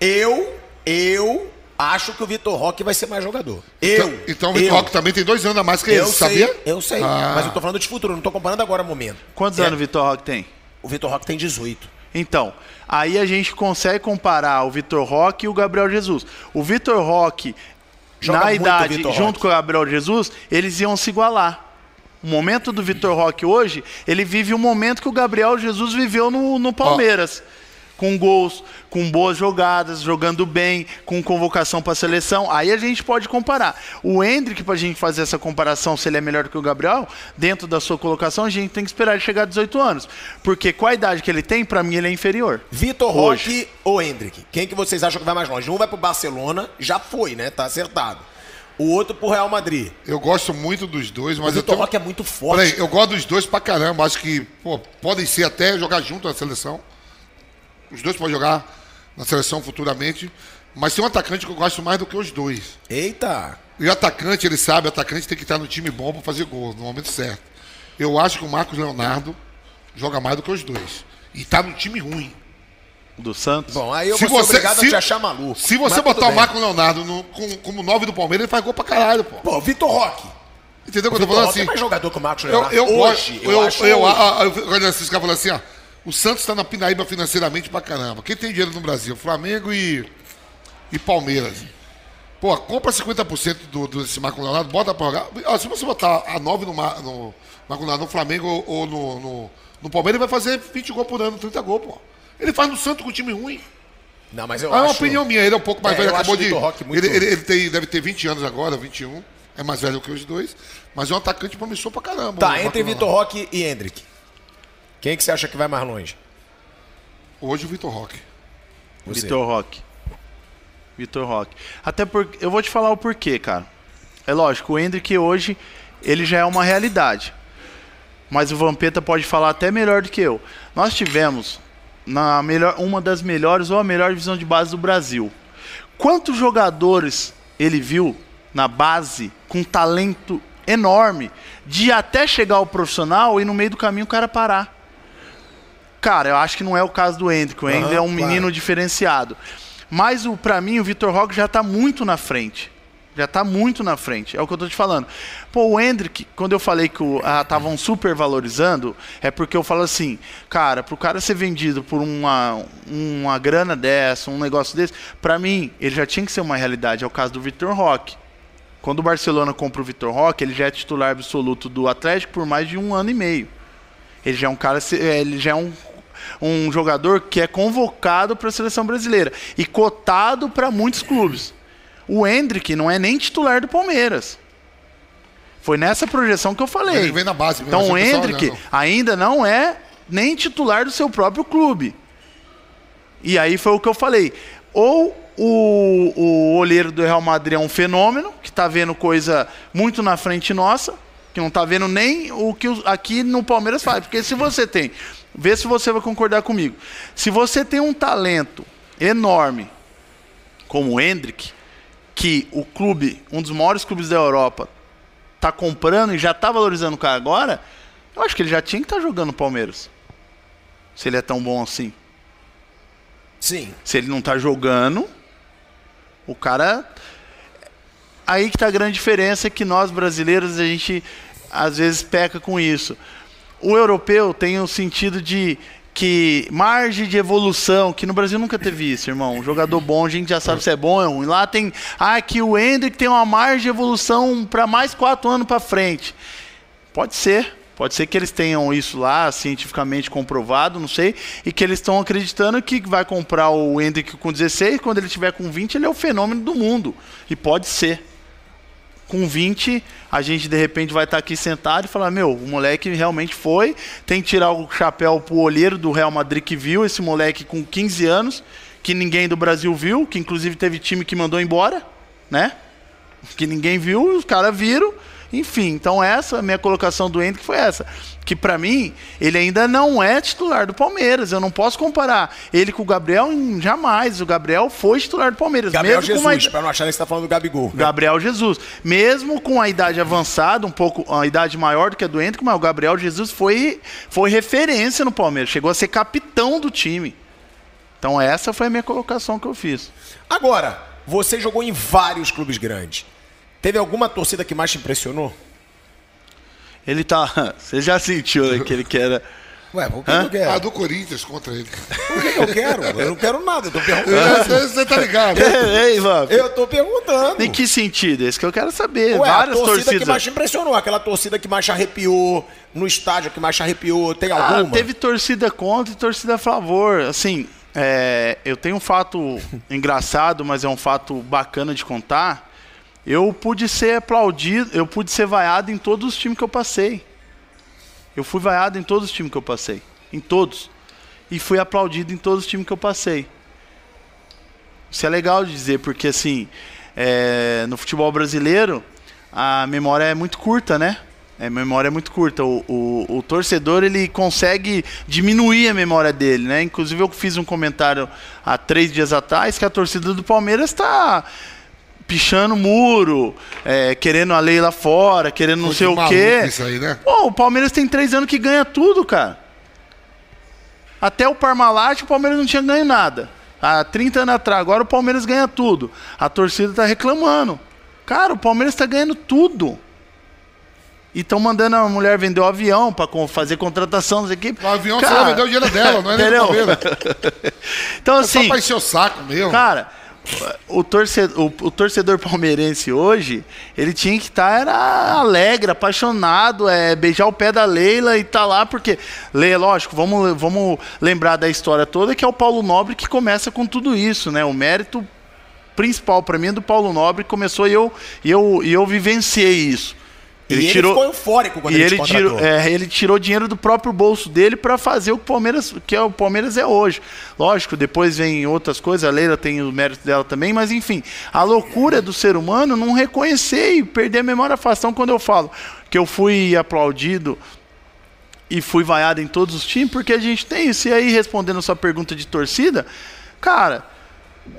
Speaker 2: Eu, eu acho que o Vitor Roque vai ser mais jogador. Eu.
Speaker 3: então, então o Vitor. Roque também tem dois anos a mais que ele,
Speaker 2: Eu sei,
Speaker 3: sabia?
Speaker 2: eu sei.
Speaker 3: Ah.
Speaker 2: Mas eu tô falando de futuro, não tô comparando agora momento.
Speaker 4: Quantos
Speaker 2: É,
Speaker 4: anos o Vitor Roque tem?
Speaker 2: O Vitor Roque tem 18.
Speaker 4: Então, aí a gente consegue comparar o Vitor Roque e o Gabriel Jesus. O Vitor Roque,
Speaker 2: Joga
Speaker 4: na
Speaker 2: o
Speaker 4: idade, junto
Speaker 2: Roque.
Speaker 4: com o Gabriel Jesus, eles iam se igualar. O momento do Vitor Roque hoje, ele vive o momento que o Gabriel Jesus viveu no, no Palmeiras. Com gols, com boas jogadas, jogando bem, com convocação para a seleção. Aí a gente pode comparar. O Hendrick, para a gente fazer essa comparação, se ele é melhor que o Gabriel, dentro da sua colocação, a gente tem que esperar ele chegar a 18 anos. Porque com a idade que ele tem, para mim ele é inferior.
Speaker 2: Vitor. Roque ou Hendrick? Quem que vocês acham que vai mais longe? Um vai pro Barcelona, já foi, né? Tá acertado. O outro pro Real Madrid.
Speaker 3: Eu gosto muito dos dois,
Speaker 2: O
Speaker 3: mas eu
Speaker 2: Vitor
Speaker 3: tenho...
Speaker 2: Roque é muito forte.
Speaker 3: Peraí, eu gosto dos dois pra caramba. Acho que pô, podem ser até jogar junto na seleção. Os dois podem jogar na seleção futuramente. Mas tem um atacante que eu gosto mais do que os dois.
Speaker 2: Eita!
Speaker 3: E o atacante, ele sabe, o atacante tem que estar no time bom para fazer gol, no momento certo. Eu acho que o Marcos Leonardo joga mais do que os dois. E tá no time ruim.
Speaker 4: Do Santos.
Speaker 2: Bom, aí eu
Speaker 3: Se
Speaker 2: vou ser
Speaker 3: você-
Speaker 2: obrigado
Speaker 3: se-
Speaker 2: a te achar maluco.
Speaker 3: Se você botar o. Marcos Leonardo no- com- como nove do Palmeiras, ele faz gol pra caralho, pô.
Speaker 2: Pô, Vitor Roque.
Speaker 3: Entendeu o que eu tô
Speaker 2: Vitor
Speaker 3: falando
Speaker 2: Roque
Speaker 3: assim?
Speaker 2: é mais jogador que o Marcos
Speaker 3: Eu,
Speaker 2: Leonardo.
Speaker 3: eu,
Speaker 2: hoje,
Speaker 3: gosto-
Speaker 2: eu,
Speaker 3: eu,
Speaker 2: acho...
Speaker 3: eu, ah, ah, eu, olha, esses caras falam assim, ó. O Santos tá na pinaíba financeiramente pra caramba. Quem tem dinheiro no Brasil? Flamengo e, e Palmeiras. Pô, compra 50% do, do, desse Marco Leonardo, bota pra jogar. Se você botar a 9 no, no Marco Leonardo, no Flamengo ou, no, no, no Palmeiras, ele vai fazer 20 gols por ano, 30 gols, pô. Ele faz no Santos com time ruim.
Speaker 2: Não, mas eu
Speaker 3: É uma
Speaker 2: acho...
Speaker 3: opinião minha, ele é um pouco mais
Speaker 2: É,
Speaker 3: velho, acabou
Speaker 2: acho o
Speaker 3: de.
Speaker 2: Muito-
Speaker 3: Ele, ele, ele tem, deve ter 20 anos agora, 21. É mais velho que os dois. Mas é um atacante promissor pra caramba. o
Speaker 2: Tá, entre. Vitor Roque e Hendrick. Quem que você acha que vai mais longe?
Speaker 3: Hoje o Vitor Roque.
Speaker 2: Você.
Speaker 4: Vitor Roque. Vitor Roque. Até porque. Eu vou te falar o porquê, cara. É lógico, o Hendrick hoje, ele já é uma realidade. Mas o Vampeta pode falar até melhor do que eu. Nós tivemos na melhor, uma das melhores ou a melhor divisão de base do Brasil. Quantos jogadores ele viu na base com talento enorme de até chegar ao profissional e no meio do caminho o cara parar? Cara, eu acho que não é o caso do Hendrick. O Hendrick é um
Speaker 2: claro.
Speaker 4: menino diferenciado. Mas o para mim o Vitor Roque já tá muito na frente. Já tá muito na frente. É o que eu tô te falando. Pô, o Hendrick, quando eu falei que estavam super valorizando, é porque eu falo assim, cara, pro cara ser vendido por uma, uma grana dessa, um negócio desse, pra mim, ele já tinha que ser uma realidade. É o caso do Vitor Roque. Quando o Barcelona compra o Vitor Roque, ele já é titular absoluto do Atlético por mais de um ano e meio. Ele já é um cara, ele já é um, um jogador que é convocado para a seleção brasileira e cotado para muitos clubes. O Hendrick não é nem titular do Palmeiras. Foi nessa projeção que eu falei.
Speaker 3: Ele vem na base,
Speaker 4: Então o Hendrick
Speaker 3: olhando.
Speaker 4: ainda não é nem titular do seu próprio clube. E aí foi o que eu falei. Ou o, o olheiro do Real Madrid é um fenômeno, que está vendo coisa muito na frente nossa, que não está vendo nem o que aqui no Palmeiras faz. Porque se você tem, vê se você vai concordar comigo. Se você tem um talento enorme, como o Hendrick, que o clube, um dos maiores clubes da Europa, tá comprando e já tá valorizando o cara agora, eu acho que ele já tinha que estar jogando no Palmeiras. Se ele é tão bom assim.
Speaker 2: Sim.
Speaker 4: Se ele não tá jogando, o cara. Aí que tá a grande diferença é que nós brasileiros a gente às vezes peca com isso. O europeu tem o sentido de que margem de evolução, que no Brasil nunca teve isso, irmão. Um jogador bom, a gente já sabe se é bom ou é ruim. Lá tem, ah, que o Hendrick tem uma margem de evolução para mais quatro anos para frente. Pode ser. Pode ser que eles tenham isso lá cientificamente comprovado, não sei, e que eles estão acreditando que vai comprar o Hendrick com 16, quando ele tiver com 20, ele é o fenômeno do mundo. E pode ser. Com 20, a gente de repente vai estar aqui sentado e falar: Meu, o moleque realmente foi. Tem que tirar o chapéu pro olheiro do Real Madrid que viu esse moleque com 15 anos, que ninguém do Brasil viu, que inclusive teve time que mandou embora, né? Que ninguém viu, os caras viram. Enfim, então essa minha colocação do Hendrick foi essa, que para mim ele ainda não é titular do Palmeiras. Eu não posso comparar ele com o Gabriel jamais. O Gabriel foi titular do Palmeiras,
Speaker 2: Gabriel
Speaker 4: mesmo
Speaker 2: Jesus,
Speaker 4: ida-
Speaker 2: pra não achar que você tá falando do Gabigol. né?
Speaker 4: Gabriel Jesus. Mesmo com a idade avançada, um pouco, a idade maior do que a do Hendrick, mas o Gabriel Jesus foi, foi referência no Palmeiras. Chegou a ser capitão do time. Então essa foi a minha colocação que eu fiz.
Speaker 2: Agora, você jogou em vários clubes grandes. Teve alguma torcida que mais te impressionou?
Speaker 4: Ele tá. Você já sentiu né, que ele que era.
Speaker 2: Ué, por que
Speaker 4: Hã?
Speaker 2: eu
Speaker 3: Ah,
Speaker 2: quero?
Speaker 3: do Corinthians contra ele.
Speaker 2: Por que eu quero? Eu não quero nada, eu tô perguntando.
Speaker 3: É, Você tá ligado? né?
Speaker 4: Ei, Ivan.
Speaker 2: Eu tô perguntando.
Speaker 4: Em que sentido? Esse que eu quero saber.
Speaker 2: Ué,
Speaker 4: Várias
Speaker 2: a torcida
Speaker 4: torcidas.
Speaker 2: que mais te impressionou, aquela torcida que mais te arrepiou, no estádio que mais te arrepiou, tem
Speaker 4: Ah,
Speaker 2: alguma?
Speaker 4: teve torcida contra e torcida a favor. Assim, é, eu tenho um fato engraçado, mas é um fato bacana de contar. Eu pude ser aplaudido, eu pude ser vaiado em todos os times que eu passei. Eu fui vaiado em todos os times que eu passei. Em todos. E fui aplaudido em todos os times que eu passei. Isso é legal de dizer, porque assim, é, no futebol brasileiro, a memória é muito curta, né? É, a memória é muito curta. O, o, o torcedor ele consegue diminuir a memória dele, né? Inclusive eu fiz um comentário há três dias atrás que a torcida do Palmeiras está pichando muro, é, querendo a lei lá fora, querendo não
Speaker 3: Coisa
Speaker 4: sei o quê.
Speaker 3: Isso aí, né?
Speaker 4: Pô, o Palmeiras tem três anos que ganha tudo, cara. Até o Parmalat o Palmeiras não tinha ganho nada. Há 30 anos atrás, agora o Palmeiras ganha tudo. A torcida tá reclamando. Cara, o Palmeiras tá ganhando tudo. E estão mandando a mulher vender o avião pra con- fazer contratação das equipes.
Speaker 3: O avião
Speaker 4: Cara,
Speaker 3: só vai vender o dinheiro dela, não é nem do
Speaker 4: entendeu?
Speaker 3: Palmeiras.
Speaker 4: Então,
Speaker 3: É só
Speaker 4: assim,
Speaker 3: pra encher o saco mesmo.
Speaker 4: Cara, o torcedor, o, o torcedor palmeirense hoje, ele tinha que estar era alegre, apaixonado, é, beijar o pé da Leila e tá lá, porque, Leila, lógico, vamos, vamos lembrar da história toda, que é o Paulo Nobre que começa com tudo isso, né? O mérito principal para mim é do Paulo Nobre, começou e eu, e eu, e eu vivenciei isso.
Speaker 2: E ele ficou eufórico quando
Speaker 4: e
Speaker 2: ele
Speaker 4: ele tirou, é, ele tirou dinheiro do próprio bolso dele para fazer o que o Palmeiras, que é o Palmeiras é hoje. Lógico, depois vem outras coisas, a Leila tem o mérito dela também, mas enfim, a loucura do ser humano não reconhecer e perder a memória fácil. Então, quando eu falo que eu fui aplaudido e fui vaiado em todos os times, porque a gente tem isso. E aí, respondendo a sua pergunta de torcida, cara,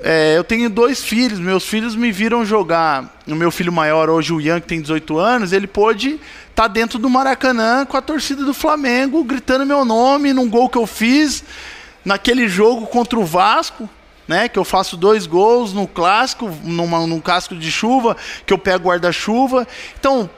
Speaker 4: é, eu tenho dois filhos, meus filhos me viram jogar. O meu filho maior, hoje o Ian, que tem 18 anos, ele pôde estar dentro do Maracanã com a torcida do Flamengo, gritando meu nome num gol que eu fiz naquele jogo contra o Vasco. Né, que eu faço dois gols no clássico, numa, num casco de chuva, que eu pego guarda-chuva. Então,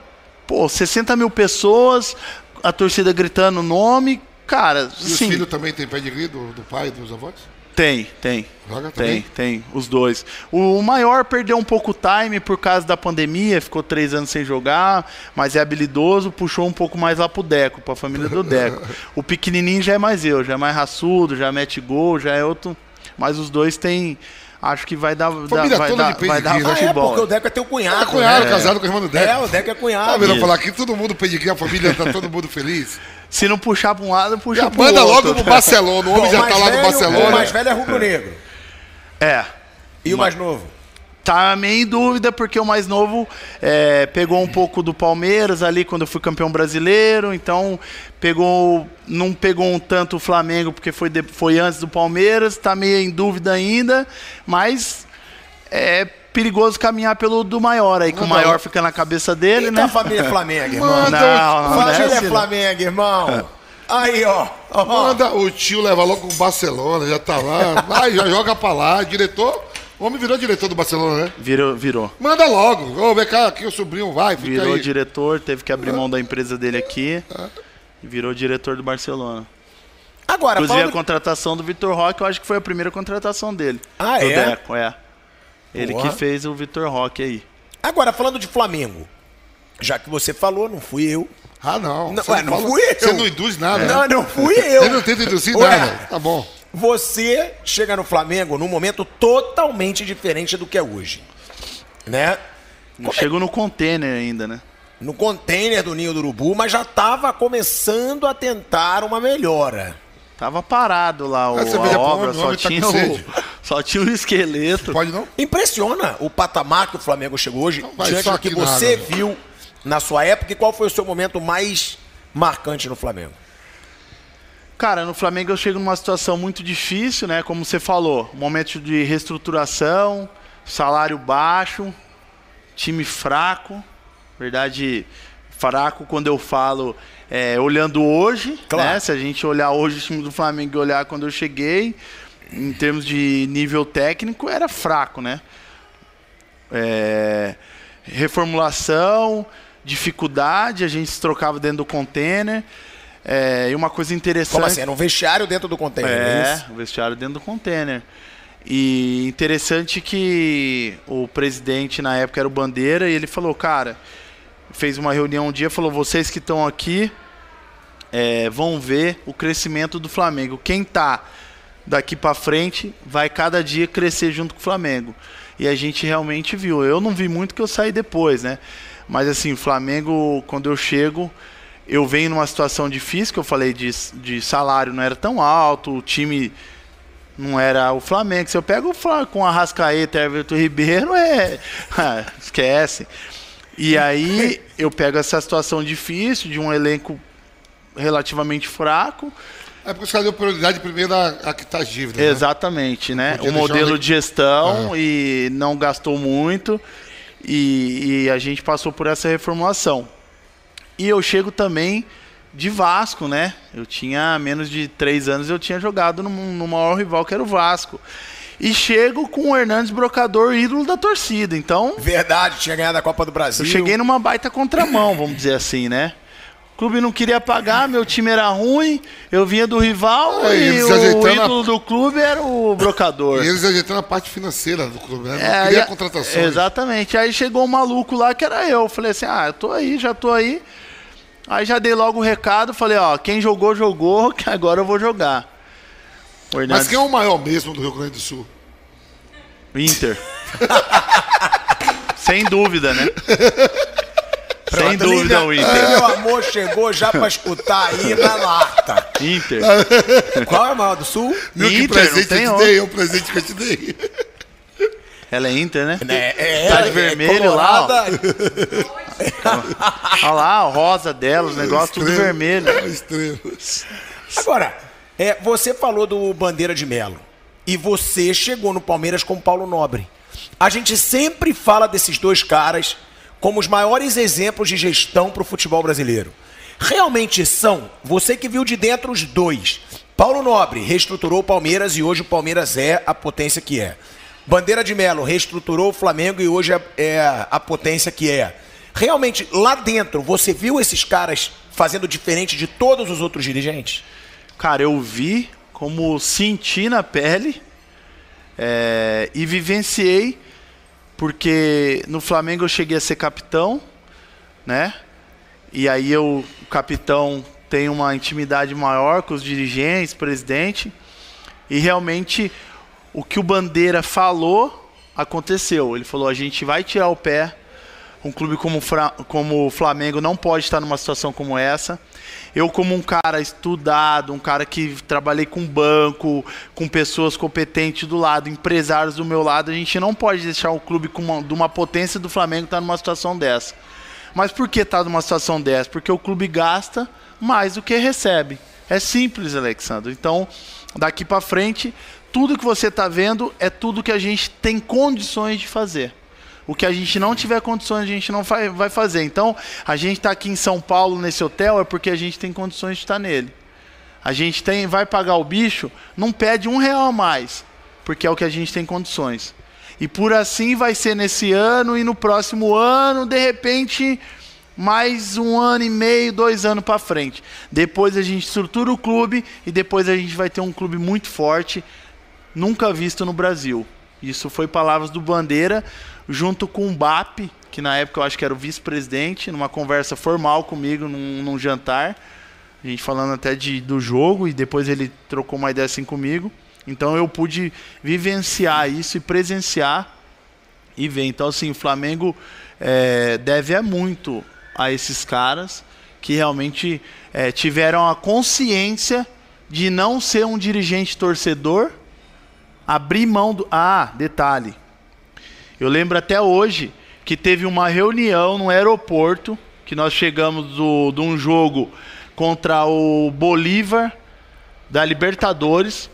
Speaker 4: pô, 60 mil pessoas, a torcida gritando o nome. Cara,
Speaker 3: E os
Speaker 4: assim,
Speaker 3: filhos também têm pedigree do, do pai e dos avós?
Speaker 4: Tem, tem.
Speaker 3: Joga
Speaker 4: Tem,
Speaker 3: também?
Speaker 4: tem, os dois. O maior perdeu um pouco o time por causa da pandemia, ficou três anos sem jogar, mas é habilidoso, puxou um pouco mais lá pro Deco, pra família do Deco. o pequenininho já é mais eu, já é mais raçudo, já mete gol, já é outro. Mas os dois têm. Acho que vai dar,
Speaker 3: Família
Speaker 4: vai,
Speaker 3: toda
Speaker 4: dar,
Speaker 3: de
Speaker 4: vai dar
Speaker 3: né?
Speaker 2: Ah, é,
Speaker 4: futebol.
Speaker 2: porque o Deco é teu cunhado.
Speaker 3: Ah, cunhado,
Speaker 2: né?
Speaker 3: casado com a irmã do Deco.
Speaker 2: É, o Deco é
Speaker 3: Tá
Speaker 2: cunhado.
Speaker 3: vendo
Speaker 4: Isso.
Speaker 3: falar aqui, todo mundo pedigree, a família tá todo mundo feliz.
Speaker 4: Se não puxar pra um lado, puxa
Speaker 3: Já
Speaker 4: pro
Speaker 3: manda
Speaker 4: outro.
Speaker 3: logo pro Barcelona, o
Speaker 2: Bom,
Speaker 3: homem
Speaker 2: o
Speaker 3: já
Speaker 2: mais
Speaker 3: tá lá no
Speaker 2: velho- O
Speaker 3: Barcelona.
Speaker 2: mais velho é rubro-negro.
Speaker 4: É.
Speaker 2: E o mais novo?
Speaker 4: Tá meio em dúvida, porque o mais novo é, pegou um pouco do Palmeiras ali quando eu fui campeão brasileiro, então pegou. Não pegou um tanto o Flamengo, porque foi, de- foi antes do Palmeiras, tá meio em dúvida ainda, mas é perigoso caminhar pelo do maior aí, que o maior fica na cabeça dele,
Speaker 2: Eita, a
Speaker 4: né?
Speaker 2: família é Flamengo, irmão.
Speaker 3: Manda
Speaker 4: Não, não, não é
Speaker 2: família é
Speaker 4: assim, não.
Speaker 2: Flamengo, irmão. Aí, ó. ó.
Speaker 3: Manda o tio leva logo o Barcelona, já tá lá. Vai, já joga pra lá. Diretor, o homem virou diretor do Barcelona, né?
Speaker 4: Virou, virou.
Speaker 3: Manda logo. Ô, vem cá, aqui o sobrinho vai, fica
Speaker 4: Virou
Speaker 3: aí.
Speaker 4: diretor, teve que abrir mão da empresa dele aqui. E virou diretor do Barcelona.
Speaker 2: Agora,
Speaker 4: Inclusive a contratação do Vitor Roque, eu acho que foi a primeira contratação dele.
Speaker 2: Ah,
Speaker 4: do
Speaker 2: é?
Speaker 4: Deco, é. Ele
Speaker 2: Porra.
Speaker 4: que fez o Vitor Roque aí.
Speaker 2: Agora, falando de Flamengo. Já que você falou, não fui eu.
Speaker 3: Ah, não.
Speaker 2: Não,
Speaker 3: Você
Speaker 2: ué, não fui eu.
Speaker 3: Você não induz nada.
Speaker 2: Não, não fui eu.
Speaker 3: Você não tenta induzir
Speaker 2: Ué.
Speaker 3: nada. Tá bom.
Speaker 2: Você chega no Flamengo num momento totalmente diferente do que é hoje. Né?
Speaker 4: Não chegou no container ainda, né?
Speaker 2: No container do Ninho do Urubu, mas já estava começando a tentar uma melhora.
Speaker 4: Tava parado lá o,
Speaker 3: Ah,
Speaker 4: a obra,
Speaker 3: o
Speaker 4: só
Speaker 3: tá
Speaker 4: tinha, o, só tinha o esqueleto.
Speaker 3: Pode não?
Speaker 2: Impressiona o patamar que o Flamengo chegou hoje,
Speaker 3: vai
Speaker 2: diante do que
Speaker 3: que
Speaker 2: você
Speaker 3: nada.
Speaker 2: viu na sua época e qual foi o seu momento mais marcante no Flamengo?
Speaker 4: Cara, no Flamengo eu chego numa situação muito difícil, né? Como você falou, momento de reestruturação, salário baixo, time fraco. Verdade, fraco quando eu falo é, olhando hoje,
Speaker 2: Claro.
Speaker 4: né? Se a gente olhar hoje o time do Flamengo e olhar quando eu cheguei, em termos de nível técnico, era fraco, né? É, reformulação, dificuldade, a gente se trocava dentro do container. É, e uma coisa interessante.
Speaker 2: Como assim? Era um vestiário dentro do container, é,
Speaker 4: É, o vestiário dentro do container. E interessante que o presidente na época era o Bandeira e ele falou, cara, fez uma reunião um dia, falou, vocês que estão aqui é, vão ver o crescimento do Flamengo. Quem tá daqui para frente vai cada dia crescer junto com o Flamengo. E a gente realmente viu. Eu não vi muito que eu saí depois, né? Mas assim, o Flamengo, quando eu chego, eu venho numa situação difícil, que eu falei de, de salário não era tão alto, o time não era o Flamengo. Se eu pego o Flamengo com Arrascaeta e Everton Ribeiro, é. ah, esquece. E aí eu pego essa situação difícil de um elenco relativamente fraco.
Speaker 3: É porque os caras deu prioridade primeiro a, a quitar as dívidas. né?
Speaker 4: Exatamente, né? O modelo de gestão e não gastou muito. E, e a gente passou por essa reformulação. E eu chego também de Vasco, né? Eu tinha menos de três anos, eu tinha jogado no, no maior rival que era o Vasco. E chego com o Hernandes Brocador, ídolo da torcida. Então,
Speaker 2: Verdade, tinha ganhado a Copa do Brasil.
Speaker 4: eu cheguei numa baita contramão, vamos dizer assim, né? O clube não queria pagar, meu time era ruim, eu vinha do rival
Speaker 3: É,
Speaker 4: e o
Speaker 3: ajeitando a-
Speaker 4: ídolo do clube era o brocador.
Speaker 3: E eles ajeitando a parte financeira do clube, né? Não
Speaker 4: É,
Speaker 3: queria
Speaker 4: aí-
Speaker 3: contratações.
Speaker 4: Exatamente. Aí chegou um maluco lá que era eu. Falei assim: ah, eu tô aí, já tô aí. Aí já dei logo o recado, falei, ó, quem jogou, jogou, que agora eu vou jogar. O
Speaker 3: Mas quem é o maior mesmo do Rio Grande do Sul?
Speaker 4: Inter. Sem dúvida, né? Sem dúvida o
Speaker 2: Aí,
Speaker 4: Inter.
Speaker 2: meu amor chegou já pra escutar aí na lata.
Speaker 4: Inter.
Speaker 2: Qual é o maior do Sul?
Speaker 3: Viu que
Speaker 4: Inter,
Speaker 3: presente
Speaker 4: não tem
Speaker 3: eu te dei? É o presente que eu te dei.
Speaker 4: Ela é Inter, né?
Speaker 2: É,
Speaker 4: Tá de vermelho lá, ó.
Speaker 2: colorada.
Speaker 4: Olha lá, o rosa dela, os negócios tudo vermelho.
Speaker 3: Estrelas.
Speaker 2: Agora, é, você falou do Bandeira de Melo. E você chegou no Palmeiras com o Paulo Nobre. A gente sempre fala desses dois caras como os maiores exemplos de gestão para o futebol brasileiro. Realmente são, você que viu de dentro os dois. Paulo Nobre reestruturou o Palmeiras e hoje o Palmeiras é a potência que é. Bandeira de Melo reestruturou o Flamengo e hoje é, é a potência que é. Realmente, lá dentro, você viu esses caras fazendo diferente de todos os outros dirigentes?
Speaker 4: Cara, eu vi como senti na pele é, e vivenciei, porque no Flamengo eu cheguei a ser capitão, né? E aí eu, o capitão tem uma intimidade maior com os dirigentes, presidente, e realmente o que o Bandeira falou aconteceu. Ele falou: a gente vai tirar o pé. Um clube como, como o Flamengo não pode estar numa situação como essa. Eu, como um cara estudado, um cara que trabalhei com banco, com pessoas competentes do lado, empresários do meu lado, a gente não pode deixar o clube com uma, de uma potência do Flamengo estar numa situação dessa. Mas por que está numa situação dessa? Porque o clube gasta mais do que recebe. É simples, Alexandre. Então, daqui para frente, tudo que você está vendo é tudo que a gente tem condições de fazer. O que a gente não tiver condições, a gente não vai, fazer. Então, a gente está aqui em São Paulo, nesse hotel, é porque a gente tem condições de estar nele. A gente tem, vai pagar o bicho, não pede um real a mais, porque é o que a gente tem condições. E por assim vai ser nesse ano e no próximo ano, de repente, mais um ano e meio, dois anos para frente. Depois a gente estrutura o clube e depois a gente vai ter um clube muito forte, nunca visto no Brasil. Isso foi palavras do Bandeira, junto com o BAP, que na época eu acho que era o vice-presidente, numa conversa formal comigo num, num jantar. A gente falando até de, do jogo e depois ele trocou uma ideia assim comigo. Então eu pude vivenciar isso e presenciar e ver. Então, assim, o Flamengo é, deve é muito a esses caras que realmente é, tiveram a consciência de não ser um dirigente torcedor, abrir mão do. Ah, detalhe. Eu lembro até hoje que teve uma reunião no aeroporto, que nós chegamos do, de um jogo contra o Bolívar da Libertadores,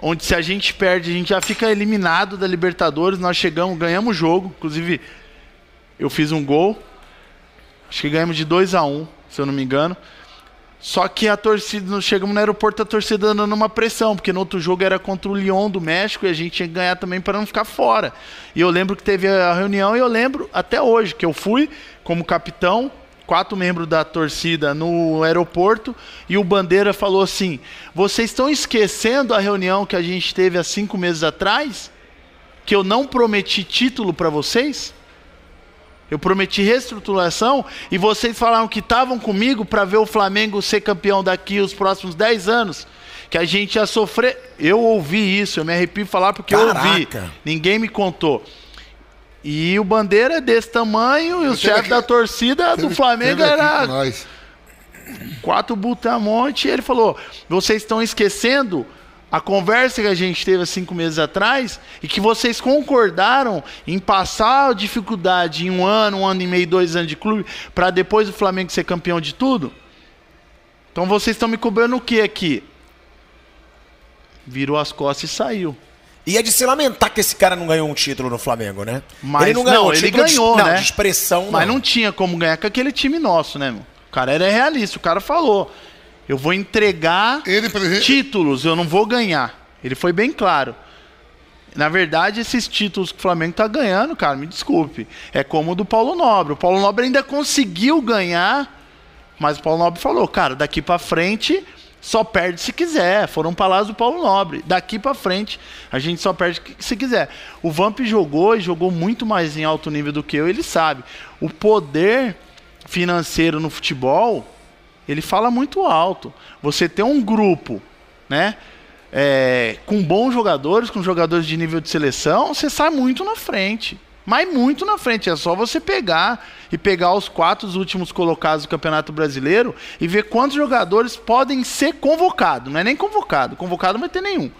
Speaker 4: onde se a gente perde, a gente já fica eliminado da Libertadores. Nós chegamos, ganhamos o jogo, inclusive eu fiz um gol. Acho que ganhamos de 2 a 1, um, se eu não me engano. Só que a torcida, chegamos no aeroporto, a torcida dando uma pressão, porque no outro jogo era contra o Lyon do México e a gente tinha que ganhar também para não ficar fora. E eu lembro que teve a reunião e eu lembro até hoje que eu fui como capitão, quatro membros da torcida no aeroporto e o Bandeira falou assim: Vocês estão esquecendo a reunião que a gente teve há cinco meses atrás? Que eu não prometi título para vocês? Eu prometi reestruturação e vocês falaram que estavam comigo para ver o Flamengo ser campeão daqui os próximos 10 anos. Que a gente ia sofrer. Eu ouvi isso, eu me arrepio de falar porque
Speaker 2: Caraca.
Speaker 4: eu ouvi. Ninguém me contou. E o Bandeira é desse tamanho e o chefe da torcida do Flamengo era
Speaker 3: nós.
Speaker 4: quatro butamonte. E ele falou: vocês estão esquecendo a conversa que a gente teve há cinco meses atrás e que vocês concordaram em passar a dificuldade em um ano, um ano e meio, dois anos de clube, para depois o Flamengo ser campeão de tudo? Então vocês estão me cobrando o que aqui? Virou as costas e saiu.
Speaker 2: E é de se lamentar que esse cara não ganhou um título no Flamengo, né?
Speaker 4: Mas
Speaker 2: ele não ganhou,
Speaker 4: não, ele
Speaker 2: título de-
Speaker 4: ganhou,
Speaker 2: não,
Speaker 4: né?
Speaker 2: de expressão,
Speaker 4: Mas não tinha como ganhar com aquele time nosso, né, meu? O cara era realista, o cara falou: eu vou entregar
Speaker 3: Ele,
Speaker 4: títulos, eu não vou ganhar. Ele foi bem claro. Na verdade, esses títulos que o Flamengo tá ganhando, cara, me desculpe. É como o do Paulo Nobre. O Paulo Nobre ainda conseguiu ganhar, mas o Paulo Nobre falou, cara, daqui pra frente só perde se quiser. Foram palavras do Paulo Nobre. Daqui pra frente a gente só perde se quiser. O Vamp jogou e jogou muito mais em alto nível do que eu, ele sabe. O poder financeiro no futebol, ele fala muito alto. Você ter um grupo, né? é, com bons jogadores, com jogadores de nível de seleção, você sai muito na frente. Mas muito na frente. É só você pegar e pegar os quatro últimos colocados do Campeonato Brasileiro e ver quantos jogadores podem ser convocados. Não é nem convocado. Convocado não vai ter nenhum.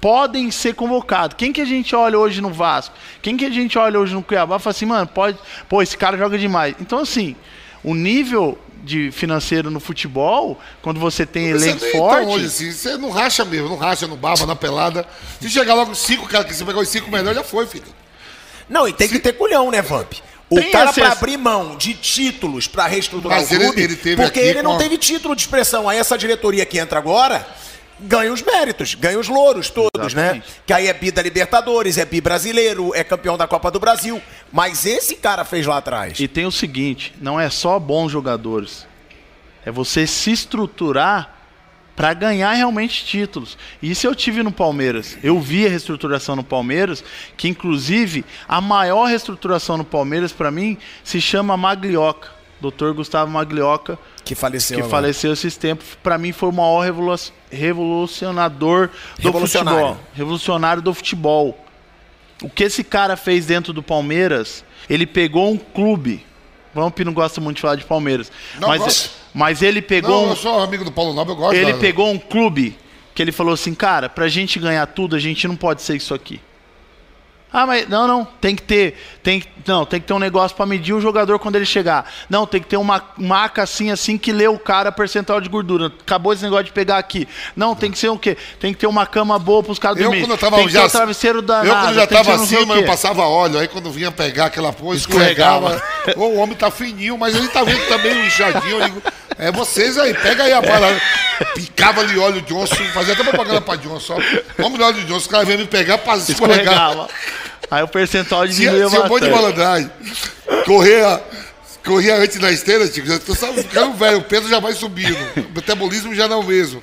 Speaker 4: Podem ser convocados. Quem que a gente olha hoje no Vasco? Quem que a gente olha hoje no Cuiabá fala assim, mano, pode. Pô, esse cara joga demais. Então, assim, o nível de financeiro no futebol, quando você tem elenco forte.
Speaker 3: tão longe assim, você não racha mesmo, não racha no baba, na pelada. Se chegar logo cinco, cara, que você pegar os cinco melhores, já foi, filho.
Speaker 2: Não, e tem que ter culhão, né, Vamp? O
Speaker 4: Tem
Speaker 2: cara
Speaker 4: esse-
Speaker 2: pra abrir mão de títulos pra reestruturar
Speaker 3: Mas
Speaker 2: o
Speaker 3: ele-
Speaker 2: clube,
Speaker 3: ele teve
Speaker 2: porque
Speaker 3: aqui
Speaker 2: ele não
Speaker 3: a-
Speaker 2: teve título de expressão. Aí essa diretoria que entra agora ganha os méritos, ganha os louros todos, né?
Speaker 4: Exatamente.
Speaker 2: Que aí é bi da Libertadores, é bi brasileiro, é campeão da Copa do Brasil. Mas esse cara fez lá atrás.
Speaker 4: E tem o seguinte, não é só bons jogadores. É você se estruturar para ganhar realmente títulos. E Isso eu tive no Palmeiras. Eu vi a reestruturação no Palmeiras, que inclusive a maior reestruturação no Palmeiras para mim se chama Maglioca. Dr. Gustavo Maglioca,
Speaker 2: Que faleceu.
Speaker 4: que
Speaker 2: agora.
Speaker 4: faleceu esses tempos, para mim foi o maior revolu- revolucionador do
Speaker 2: Revolucionário.
Speaker 4: futebol, revolucionário do futebol. O que esse cara fez dentro do Palmeiras, ele pegou um clube. Vamp não gosta muito de falar de Palmeiras,
Speaker 3: Não
Speaker 4: mas,
Speaker 3: gosto.
Speaker 4: mas ele pegou
Speaker 3: Não,
Speaker 4: um,
Speaker 3: eu sou amigo do Paulo Nobre, eu gosto
Speaker 4: ele
Speaker 3: da-
Speaker 4: pegou um clube que ele falou assim, cara, pra gente ganhar tudo, a gente não pode ser isso aqui. Ah, mas não, não, tem que ter, tem que, não, tem que ter um negócio pra medir o jogador quando ele chegar. Não, tem que ter uma maca assim assim que lê o cara percentual de gordura. Acabou esse negócio de pegar aqui. Não, tem que ser o quê? Tem que ter uma cama boa pros caras
Speaker 3: Eu,
Speaker 4: dormirem.
Speaker 3: quando eu tava
Speaker 4: tem que
Speaker 3: já.
Speaker 4: ter um travesseiro danado.
Speaker 3: eu, quando já tava acima, eu passava óleo. Aí, quando vinha pegar aquela porra,
Speaker 4: Escorregava.
Speaker 3: escorregava. O homem tá fininho, mas ele tá vendo também o inchadinho. Eu digo, é vocês aí, pega aí a bala. Picava ali óleo Johnson, fazia até propaganda pra Johnson. de óleo Johnson, os caras vinham me pegar pra escorregar.
Speaker 4: Escorregava. Aí o percentual
Speaker 3: Se,
Speaker 4: diminuía
Speaker 3: se eu vou de
Speaker 4: bastante.
Speaker 3: malandragem, correr, correr antes na esteira, Tico, já tô ficando velho, o peso já vai subindo. O metabolismo já não é o mesmo.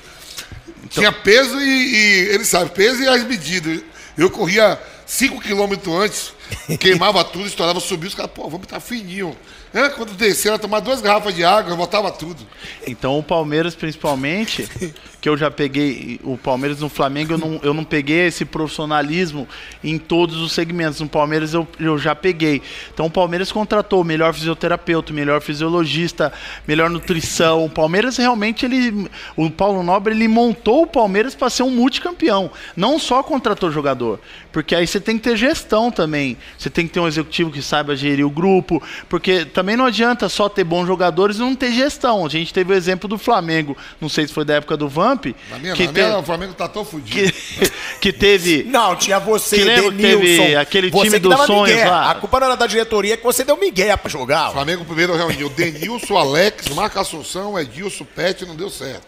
Speaker 3: Tinha peso e, e ele sabe, peso e as medidas. Eu corria 5 km antes, Queimava tudo, estourava, subia, os caras, pô, vamos estar fininho. É, quando desceram, tomar duas garrafas de água, eu botava tudo.
Speaker 4: Então o Palmeiras, principalmente, que eu já peguei, o Palmeiras no Flamengo, eu não, eu não peguei esse profissionalismo em todos os segmentos. No Palmeiras eu, eu já peguei. Então o Palmeiras contratou o melhor fisioterapeuta, melhor fisiologista, melhor nutrição. O Palmeiras realmente, ele. O Paulo Nobre ele montou o Palmeiras para ser um multicampeão. Não só contratou jogador. Porque aí você tem que ter gestão também. Você tem que ter um executivo que saiba gerir o grupo. Porque também não adianta só ter bons jogadores e não ter gestão. A gente teve o exemplo do Flamengo, não sei se foi da época do Vamp.
Speaker 3: Na minha,
Speaker 4: que,
Speaker 3: na
Speaker 4: te-
Speaker 3: minha, o Flamengo tá tão fudido.
Speaker 4: que, que teve.
Speaker 2: Não, tinha você,
Speaker 4: Que lembra que teve
Speaker 2: Denilson.
Speaker 4: aquele
Speaker 2: você
Speaker 4: time
Speaker 2: que
Speaker 4: dos sonhos
Speaker 2: migué.
Speaker 4: lá?
Speaker 2: A culpa não era da diretoria, é que você deu migué pra jogar.
Speaker 3: O Flamengo primeiro reuniu Denilson, Alex, Marco Assunção, Edilson, Pet, não deu certo.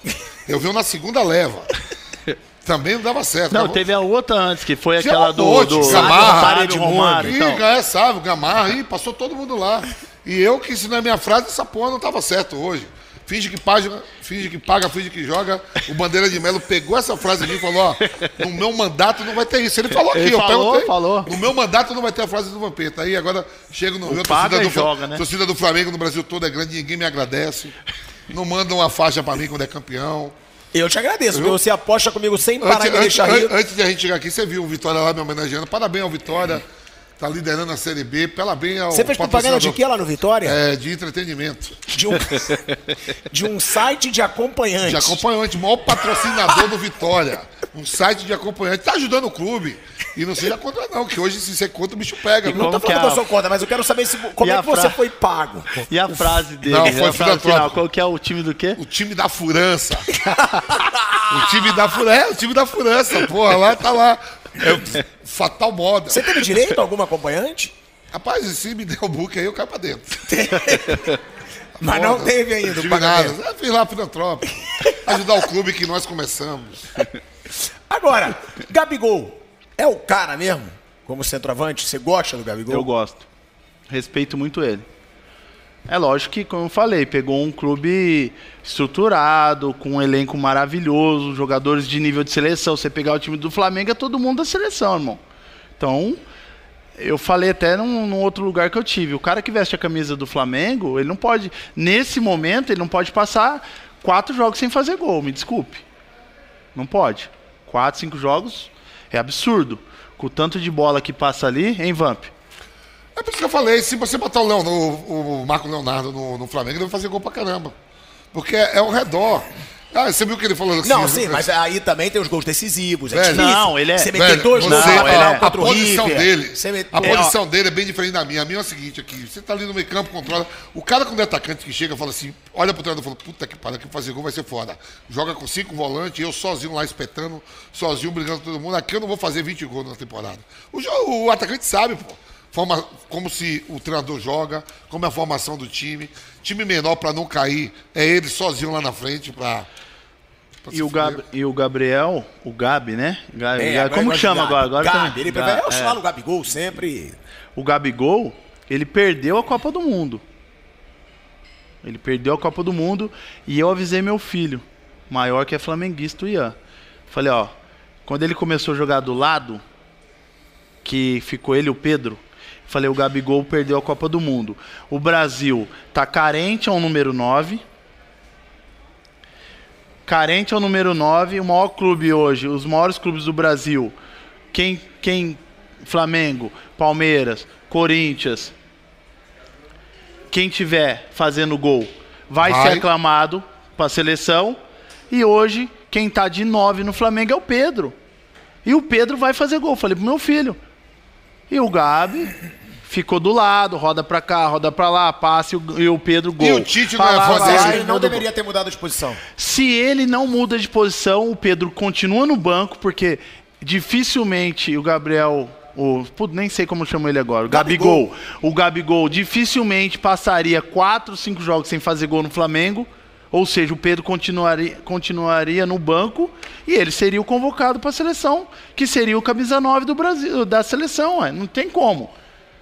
Speaker 3: Eu vi um na segunda leva. Também não dava certo.
Speaker 4: Não,
Speaker 3: Acabou-
Speaker 4: teve a outra antes, que foi
Speaker 3: Tinha
Speaker 4: aquela
Speaker 3: um
Speaker 4: do,
Speaker 3: monte,
Speaker 4: do
Speaker 3: Gamarra,
Speaker 4: Sábio. Romário.
Speaker 3: Ih,
Speaker 4: Então.
Speaker 3: é, sabe, o Gamarra, ih, passou todo mundo lá. E eu que ensinei a minha frase, essa porra não tava certo hoje. Finge que paga, finge que paga, finge que joga. O Bandeira de Melo pegou essa frase mim e falou: ó, no meu mandato não vai ter isso. Ele falou aqui,
Speaker 4: Ele
Speaker 3: eu
Speaker 4: falou,
Speaker 3: perguntei.
Speaker 4: falou.
Speaker 3: No meu mandato não vai ter a frase do Vampeta. Aí agora chega no Rio, a
Speaker 4: paga
Speaker 3: torcida
Speaker 4: e
Speaker 3: do,
Speaker 4: joga, né?
Speaker 3: torcida do Flamengo no Brasil todo é grande, ninguém me agradece. Não mandam uma faixa pra mim quando é campeão.
Speaker 2: Eu te agradeço, porque você aposta comigo sem parar
Speaker 3: Antes,
Speaker 2: e me
Speaker 3: antes,
Speaker 2: deixar rir.
Speaker 3: an- antes de a gente chegar aqui, você viu o Vitória lá me homenageando. Parabéns ao Vitória. Tá liderando a Série B. Parabéns ao
Speaker 2: Você fez propaganda de quê lá no Vitória?
Speaker 3: É, de entretenimento.
Speaker 2: De, um, de um site de acompanhantes.
Speaker 3: De acompanhante, o maior patrocinador do Vitória. Um site de acompanhante. Tá ajudando o clube. E não seja contra, não, que hoje, se você contra, o bicho pega.
Speaker 2: Não tô
Speaker 4: Como que
Speaker 2: falando que
Speaker 4: é
Speaker 2: eu
Speaker 4: a-
Speaker 2: sou contra, mas eu quero saber se, como
Speaker 4: E
Speaker 2: é
Speaker 4: a
Speaker 2: que você
Speaker 4: fra-
Speaker 2: foi pago.
Speaker 4: E a frase dele?
Speaker 3: Não,
Speaker 4: a
Speaker 3: foi
Speaker 4: frase final, qual que é o time do quê?
Speaker 3: O time da Furança. o time da Furança. É, o time da Furança, porra. Lá tá lá. É o Fatal Moda.
Speaker 2: Você teve direito a algum acompanhante?
Speaker 3: Rapaz, se me der o book aí, eu caio pra dentro.
Speaker 2: Mas não teve ainda o pagamento.
Speaker 3: nada. Eu fiz lá filantrópico. Ajudar o clube que nós começamos.
Speaker 2: Agora, Gabigol é o cara mesmo? Como centroavante? Você gosta do Gabigol?
Speaker 4: Eu gosto. Respeito muito ele. É lógico que, como eu falei, pegou um clube estruturado, com um elenco maravilhoso, jogadores de nível de seleção. Você pegar o time do Flamengo, é todo mundo da seleção, irmão. Então, eu falei até num, num outro lugar que eu tive. O cara que veste a camisa do Flamengo, ele não pode, nesse momento, ele não pode passar quatro jogos sem fazer gol, me desculpe. Não pode. Quatro, cinco jogos é absurdo. Com o tanto de bola que passa ali, hein, Vamp?
Speaker 3: É por isso que eu falei, se você botar o, Leon, o, o Marco Leonardo no, no Flamengo, ele vai fazer gol pra caramba. Porque é, é ao redor. Ah, você viu o que ele falou assim?
Speaker 2: Não, sim, mas aí também tem os gols decisivos. É
Speaker 3: Velho,
Speaker 4: não, ele é-
Speaker 2: Você
Speaker 3: Velho,
Speaker 2: dois gols
Speaker 4: não, é.
Speaker 3: a
Speaker 2: o
Speaker 3: posição
Speaker 2: River.
Speaker 3: dele,
Speaker 2: met-
Speaker 3: a
Speaker 2: É,
Speaker 3: posição dele é bem diferente da minha. A minha é o seguinte aqui, você tá ali no meio campo, controla. O cara quando é atacante que chega fala assim, olha pro treinador e fala, puta que pariu, que fazer gol vai ser foda. Joga com cinco volantes, eu sozinho lá espetando, sozinho brigando com todo mundo. Aqui eu não vou fazer 20 gols na temporada. O, jo- o atacante sabe, pô. Forma, como se o treinador joga, como é a formação do time. Time menor pra não cair, é ele sozinho lá na frente pra. pra
Speaker 4: E o. Gab, e o Gabriel, o Gabi, né? Gabi,
Speaker 2: É,
Speaker 4: Gabi- como
Speaker 2: eu
Speaker 4: que chama
Speaker 2: de
Speaker 4: agora? agora
Speaker 2: Gabi. Ele prefere oscilar
Speaker 4: é.
Speaker 2: no Gabigol sempre.
Speaker 4: O Gabigol, ele perdeu a Copa do Mundo. Ele perdeu a Copa do Mundo e eu avisei meu filho, maior que é flamenguista, o Ian. Falei, ó, quando ele começou a jogar do lado, que ficou ele e o Pedro, falei, o Gabigol perdeu a Copa do Mundo. O Brasil tá carente ao número 9. Carente ao número 9, o maior clube hoje, os maiores clubes do Brasil. Quem quem Flamengo, Palmeiras, Corinthians, quem tiver fazendo gol vai,
Speaker 3: Vai.
Speaker 4: ser aclamado para a seleção. E hoje, quem tá de 9 no Flamengo é o Pedro. E o Pedro vai fazer gol. Falei pro meu filho. E o Gabi ficou do lado, roda pra cá, roda pra lá, passe e o, e o Pedro gol.
Speaker 3: E o Tite não é
Speaker 4: vai,
Speaker 3: dele?
Speaker 2: Ele não deveria ter mudado de posição.
Speaker 4: se ele não muda de posição, o Pedro continua no banco, porque dificilmente o Gabriel. O, putz, nem sei como chama ele agora. O Gabigol. O Gabigol dificilmente passaria 4, 5 jogos sem fazer gol no Flamengo. Ou seja, o Pedro continuaria, continuaria no banco e ele seria o convocado para a seleção, que seria o camisa 9 do Brasil, da seleção. ué. Não tem como.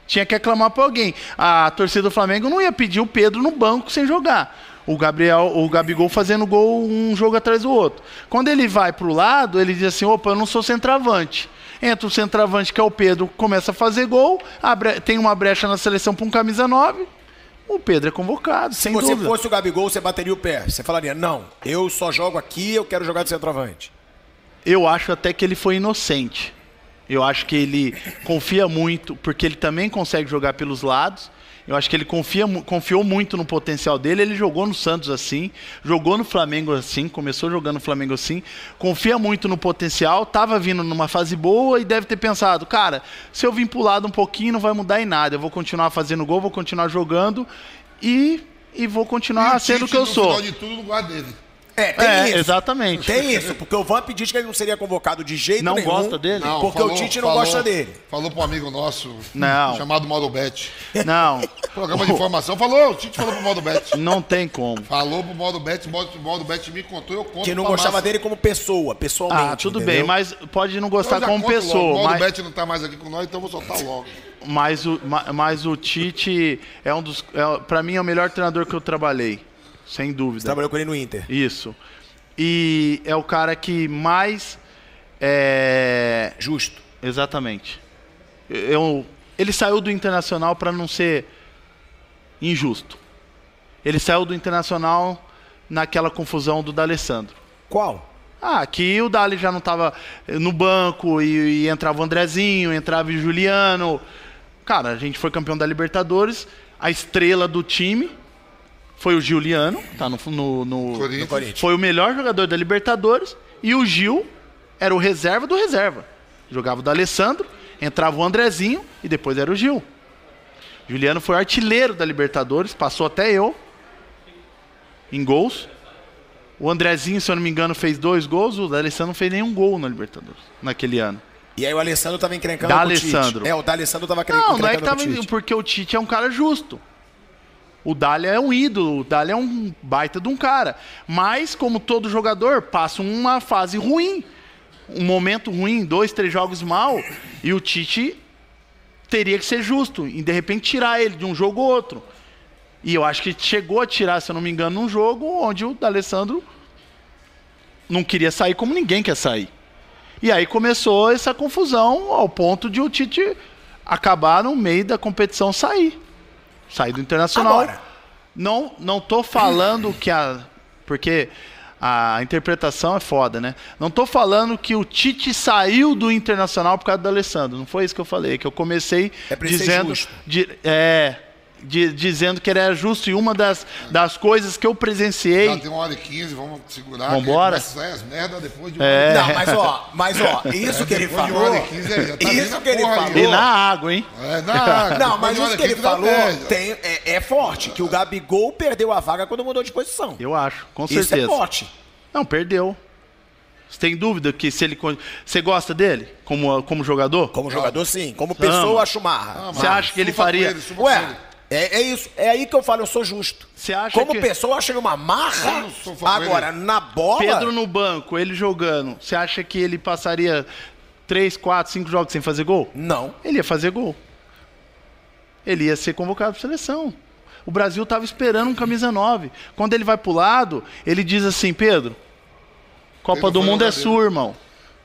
Speaker 4: Tinha que aclamar para alguém. A torcida do Flamengo não ia pedir o Pedro no banco sem jogar. o Gabriel, o Gabigol fazendo gol um jogo atrás do outro. Quando ele vai pro lado, ele diz assim: opa, eu não sou centroavante. Entra o centroavante, que é o Pedro, começa a fazer gol, abre- tem uma brecha na seleção para um camisa 9. O Pedro é convocado,
Speaker 2: Se
Speaker 4: sem
Speaker 2: você
Speaker 4: dúvida.
Speaker 2: fosse o Gabigol, você bateria o pé. Você falaria, não, eu só jogo aqui, eu quero jogar de centroavante.
Speaker 4: Eu acho até que ele foi inocente. Eu acho que ele confia muito, porque ele também consegue jogar pelos lados. Eu acho que ele confia, confiou muito no potencial dele. Ele jogou no Santos assim, jogou no Flamengo assim, começou jogando no Flamengo assim. Confia muito no potencial, tava vindo numa fase boa e deve ter pensado, cara, se eu vim pro lado um pouquinho não vai mudar em nada. Eu vou continuar fazendo gol, vou continuar jogando e, e vou continuar
Speaker 3: E
Speaker 4: sendo o que eu
Speaker 3: no
Speaker 4: sou.
Speaker 3: final de tudo, no lugar dele.
Speaker 2: É, tem
Speaker 4: É,
Speaker 2: isso.
Speaker 4: exatamente.
Speaker 2: Tem isso, porque o Vamp diz que ele não seria convocado de jeito
Speaker 4: Não
Speaker 2: nenhum.
Speaker 4: gosta dele?
Speaker 3: Não,
Speaker 2: Porque o Tite não gosta dele.
Speaker 3: Falou pro amigo nosso,
Speaker 4: Não.
Speaker 3: chamado Mauro Bet.
Speaker 4: Não,
Speaker 3: Programa de informação. Falou, o Tite falou pro Mauro Bet.
Speaker 4: não tem como.
Speaker 3: Falou pro Mauro Bet, o Mauro- o Mauro Bet me contou, eu conto
Speaker 2: Que não gostava
Speaker 3: massa.
Speaker 2: dele como pessoa, pessoalmente.
Speaker 4: Ah, tudo
Speaker 2: entendeu?
Speaker 4: bem, mas pode não gostar como
Speaker 3: conto logo,
Speaker 4: pessoa,
Speaker 3: O Mauro
Speaker 4: mas,
Speaker 3: Bet não tá mais aqui com nós, então eu vou soltar logo.
Speaker 4: mas, o, ma- mas o Tite é um dos. É, para mim é o melhor treinador que eu trabalhei. Sem dúvida.
Speaker 2: Trabalhou com ele no Inter.
Speaker 4: Isso. E é o cara que mais. É,
Speaker 2: Justo.
Speaker 4: exatamente. Eu, ele saiu do Internacional para não ser injusto. Ele saiu do Internacional naquela confusão do D'Alessandro.
Speaker 2: Qual?
Speaker 4: Ah, que o Dali já não estava no banco e, e entrava o Andrezinho, entrava o Juliano. Cara, a gente foi campeão da Libertadores. A estrela do time foi o Juliano, tá no, no, no-
Speaker 3: Corinthians.
Speaker 2: Corinthians.
Speaker 4: foi o melhor jogador da Libertadores. E o Gil era o reserva do reserva. Jogava o D'Alessandro, entrava o Andrezinho e depois era o Gil. Juliano foi artilheiro da Libertadores, passou até eu em gols. O Andrezinho, se eu não me engano, fez dois gols. O D'Alessandro não fez nenhum gol na Libertadores naquele ano.
Speaker 2: E aí o Alessandro tava encrencando
Speaker 4: D'Alessandro.
Speaker 2: com o Tite. É, o D'Alessandro tava cre-
Speaker 4: Não, não é que
Speaker 2: encrencando
Speaker 4: tava. Porque o Tite é um cara justo. O Dali é um ídolo, o Dali é um baita de um cara. Mas, como todo jogador, passa uma fase ruim. Um momento ruim, dois, três jogos mal. E o Tite teria que ser justo. E de repente tirar ele de um jogo ou outro. E eu acho que chegou a tirar, se eu não me engano, num jogo onde o D'Alessandro não queria sair como ninguém quer sair. E aí começou essa confusão ao ponto de o Tite acabar no meio da competição sair. Sair do Internacional.
Speaker 2: Agora.
Speaker 4: Não, não tô falando que a. Porque a interpretação é foda, né? Não tô falando que o Tite saiu do Internacional por causa do Alessandro. Não foi isso que eu falei. Que eu comecei
Speaker 2: É
Speaker 4: dizendo. de- é. De- dizendo que ele era justo. E uma das, das coisas que eu presenciei.
Speaker 3: Já tem uma hora e quinze, vamos segurar.
Speaker 4: Vambora?
Speaker 3: que Começa a sair as merdas depois de uma
Speaker 4: É.
Speaker 2: Não, mas ó, mas ó, isso que ele
Speaker 3: Depois de uma
Speaker 2: falou.
Speaker 3: hora e quinze, aí, já tá
Speaker 2: Isso que ele
Speaker 3: porra
Speaker 2: falou.
Speaker 4: E na água, hein?
Speaker 3: É, na água.
Speaker 2: Não, mas isso que ele falou tem, é, é forte, que o Gabigol perdeu a vaga quando mudou de posição.
Speaker 4: Eu acho, com
Speaker 2: Isso é
Speaker 4: certeza.
Speaker 2: forte.
Speaker 4: Não, perdeu. Você tem dúvida que se ele. Você gosta dele como, como jogador?
Speaker 2: Como jogador, sim. Como pessoa, acho marra.
Speaker 4: Você acha que ele faria-
Speaker 3: ele,
Speaker 2: Ué,
Speaker 3: ele.
Speaker 2: É, é isso. É aí que eu falo, eu sou justo.
Speaker 4: Você acha
Speaker 2: Como
Speaker 4: que
Speaker 2: pessoa, eu acho ele uma marra. Agora, na bola.
Speaker 4: Pedro no banco, ele jogando, você acha que ele passaria 3, 4, 5 jogos sem fazer gol?
Speaker 2: Não.
Speaker 4: Ele ia fazer gol. Ele ia ser convocado para seleção. O Brasil estava esperando um camisa 9. Quando ele vai pro lado, ele diz assim: Pedro, Copa do Mundo é sua, irmão.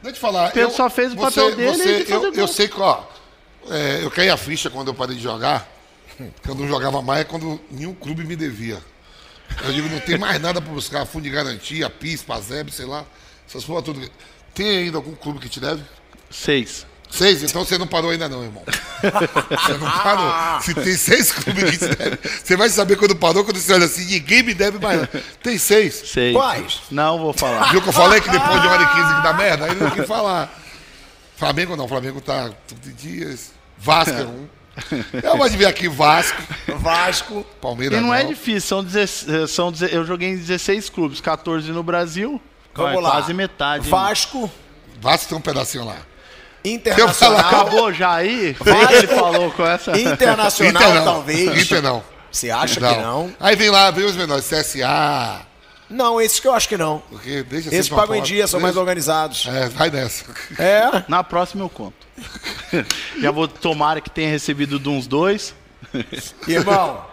Speaker 3: Deixa eu te falar.
Speaker 4: Pedro
Speaker 3: eu-
Speaker 4: só fez o papel dele e ele
Speaker 3: eu,
Speaker 4: fazer
Speaker 3: eu
Speaker 4: gol.
Speaker 3: sei que, ó, é, eu caí a ficha quando eu parei de jogar. Que eu não jogava mais é quando nenhum clube me devia. Eu digo, não tem mais nada pra buscar. Fundo de garantia, PIS, PASEB, sei lá. Essas porra tudo. Tem ainda algum clube que te deve?
Speaker 4: Seis.
Speaker 3: Seis? Então você não parou ainda não, irmão. Você não parou. Se tem seis clubes que te devem, você vai saber quando parou, quando você olha assim, ninguém me deve mais. Tem seis.
Speaker 4: Seis.
Speaker 2: Quais?
Speaker 4: Não vou falar.
Speaker 3: Viu que eu falei que depois de hora e quinze que dá merda? Aí não tem que falar. Flamengo não, Flamengo tá tudo de dias. Vasco é um. Eu gosto de ver aqui Vasco,
Speaker 2: Vasco.
Speaker 3: Palmeiras
Speaker 4: E não
Speaker 3: não.
Speaker 4: é difícil, são 16, são, deze- eu joguei em 16 clubes, 14 no Brasil.
Speaker 2: Vamos
Speaker 4: Vai,
Speaker 2: lá.
Speaker 4: Quase metade. hein?
Speaker 2: Vasco.
Speaker 3: Vasco tem um pedacinho lá.
Speaker 2: Internacional.
Speaker 4: Acabou já aí?
Speaker 2: Vasco.
Speaker 4: ele falou com essa.
Speaker 2: Internacional,
Speaker 3: Inter não.
Speaker 2: talvez.
Speaker 3: Inter não.
Speaker 2: Você acha que não?
Speaker 3: Aí vem lá, vem os menores, CSA.
Speaker 2: Não, esses que eu acho que não.
Speaker 3: Porque deixa
Speaker 2: Esses pagam em dia, são mais
Speaker 3: Deixa-
Speaker 2: organizados.
Speaker 3: É, vai nessa.
Speaker 2: É.
Speaker 4: Na próxima eu conto. já vou tomara que tenha recebido de uns dois.
Speaker 2: Irmão,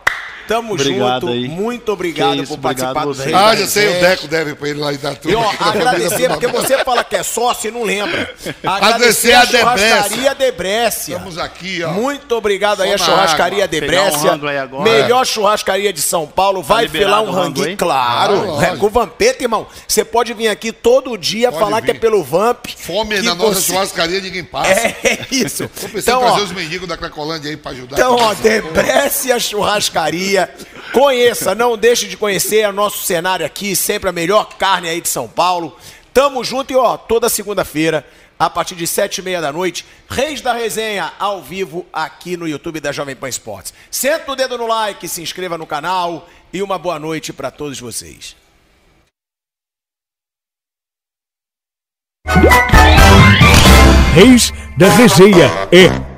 Speaker 2: Tamo
Speaker 4: Obrigado
Speaker 2: junto.
Speaker 4: aí.
Speaker 2: Muito obrigado
Speaker 4: isso,
Speaker 2: por participar
Speaker 4: obrigado
Speaker 2: do. Reis
Speaker 3: Ah, já sei, o. Deco deve pra ele lá e da
Speaker 2: E
Speaker 3: turma.
Speaker 2: ó,
Speaker 3: que tá fazendo
Speaker 2: agradecer,
Speaker 3: a
Speaker 2: porque você fala que é sócio e não lembra.
Speaker 3: Agradecer a
Speaker 2: churrascaria Debrécia.
Speaker 3: Estamos aqui, ó.
Speaker 2: Muito obrigado aí
Speaker 3: Só
Speaker 2: a
Speaker 3: na
Speaker 2: churrascaria
Speaker 4: um
Speaker 2: Debrécia.
Speaker 4: aí agora.
Speaker 2: Melhor churrascaria de São Paulo. Vai
Speaker 4: liberado
Speaker 2: filar um ranguinho,
Speaker 4: aí?
Speaker 2: claro.
Speaker 3: Ah,
Speaker 2: é, com o Vampeta, irmão. Você pode vir aqui todo dia
Speaker 3: Pode
Speaker 2: falar
Speaker 3: vir.
Speaker 2: que é pelo Vamp.
Speaker 3: Fome na nossa
Speaker 2: você-
Speaker 3: churrascaria, ninguém passa.
Speaker 2: É isso.
Speaker 3: Tô pensando
Speaker 2: Então,
Speaker 3: trazer
Speaker 2: ó,
Speaker 3: os mendigos da Cracolândia aí pra ajudar.
Speaker 2: Então, ó, Debrécia Churrascaria. Conheça, não deixe de conhecer o nosso cenário aqui, sempre a melhor carne aí de São Paulo. Tamo junto e, ó, toda segunda-feira, a partir de sete e meia da noite, Reis da Resenha, ao vivo, aqui no YouTube da Jovem Pan Esportes. Senta o dedo no like, se inscreva no canal e uma boa noite pra todos vocês.
Speaker 1: Reis da Resenha é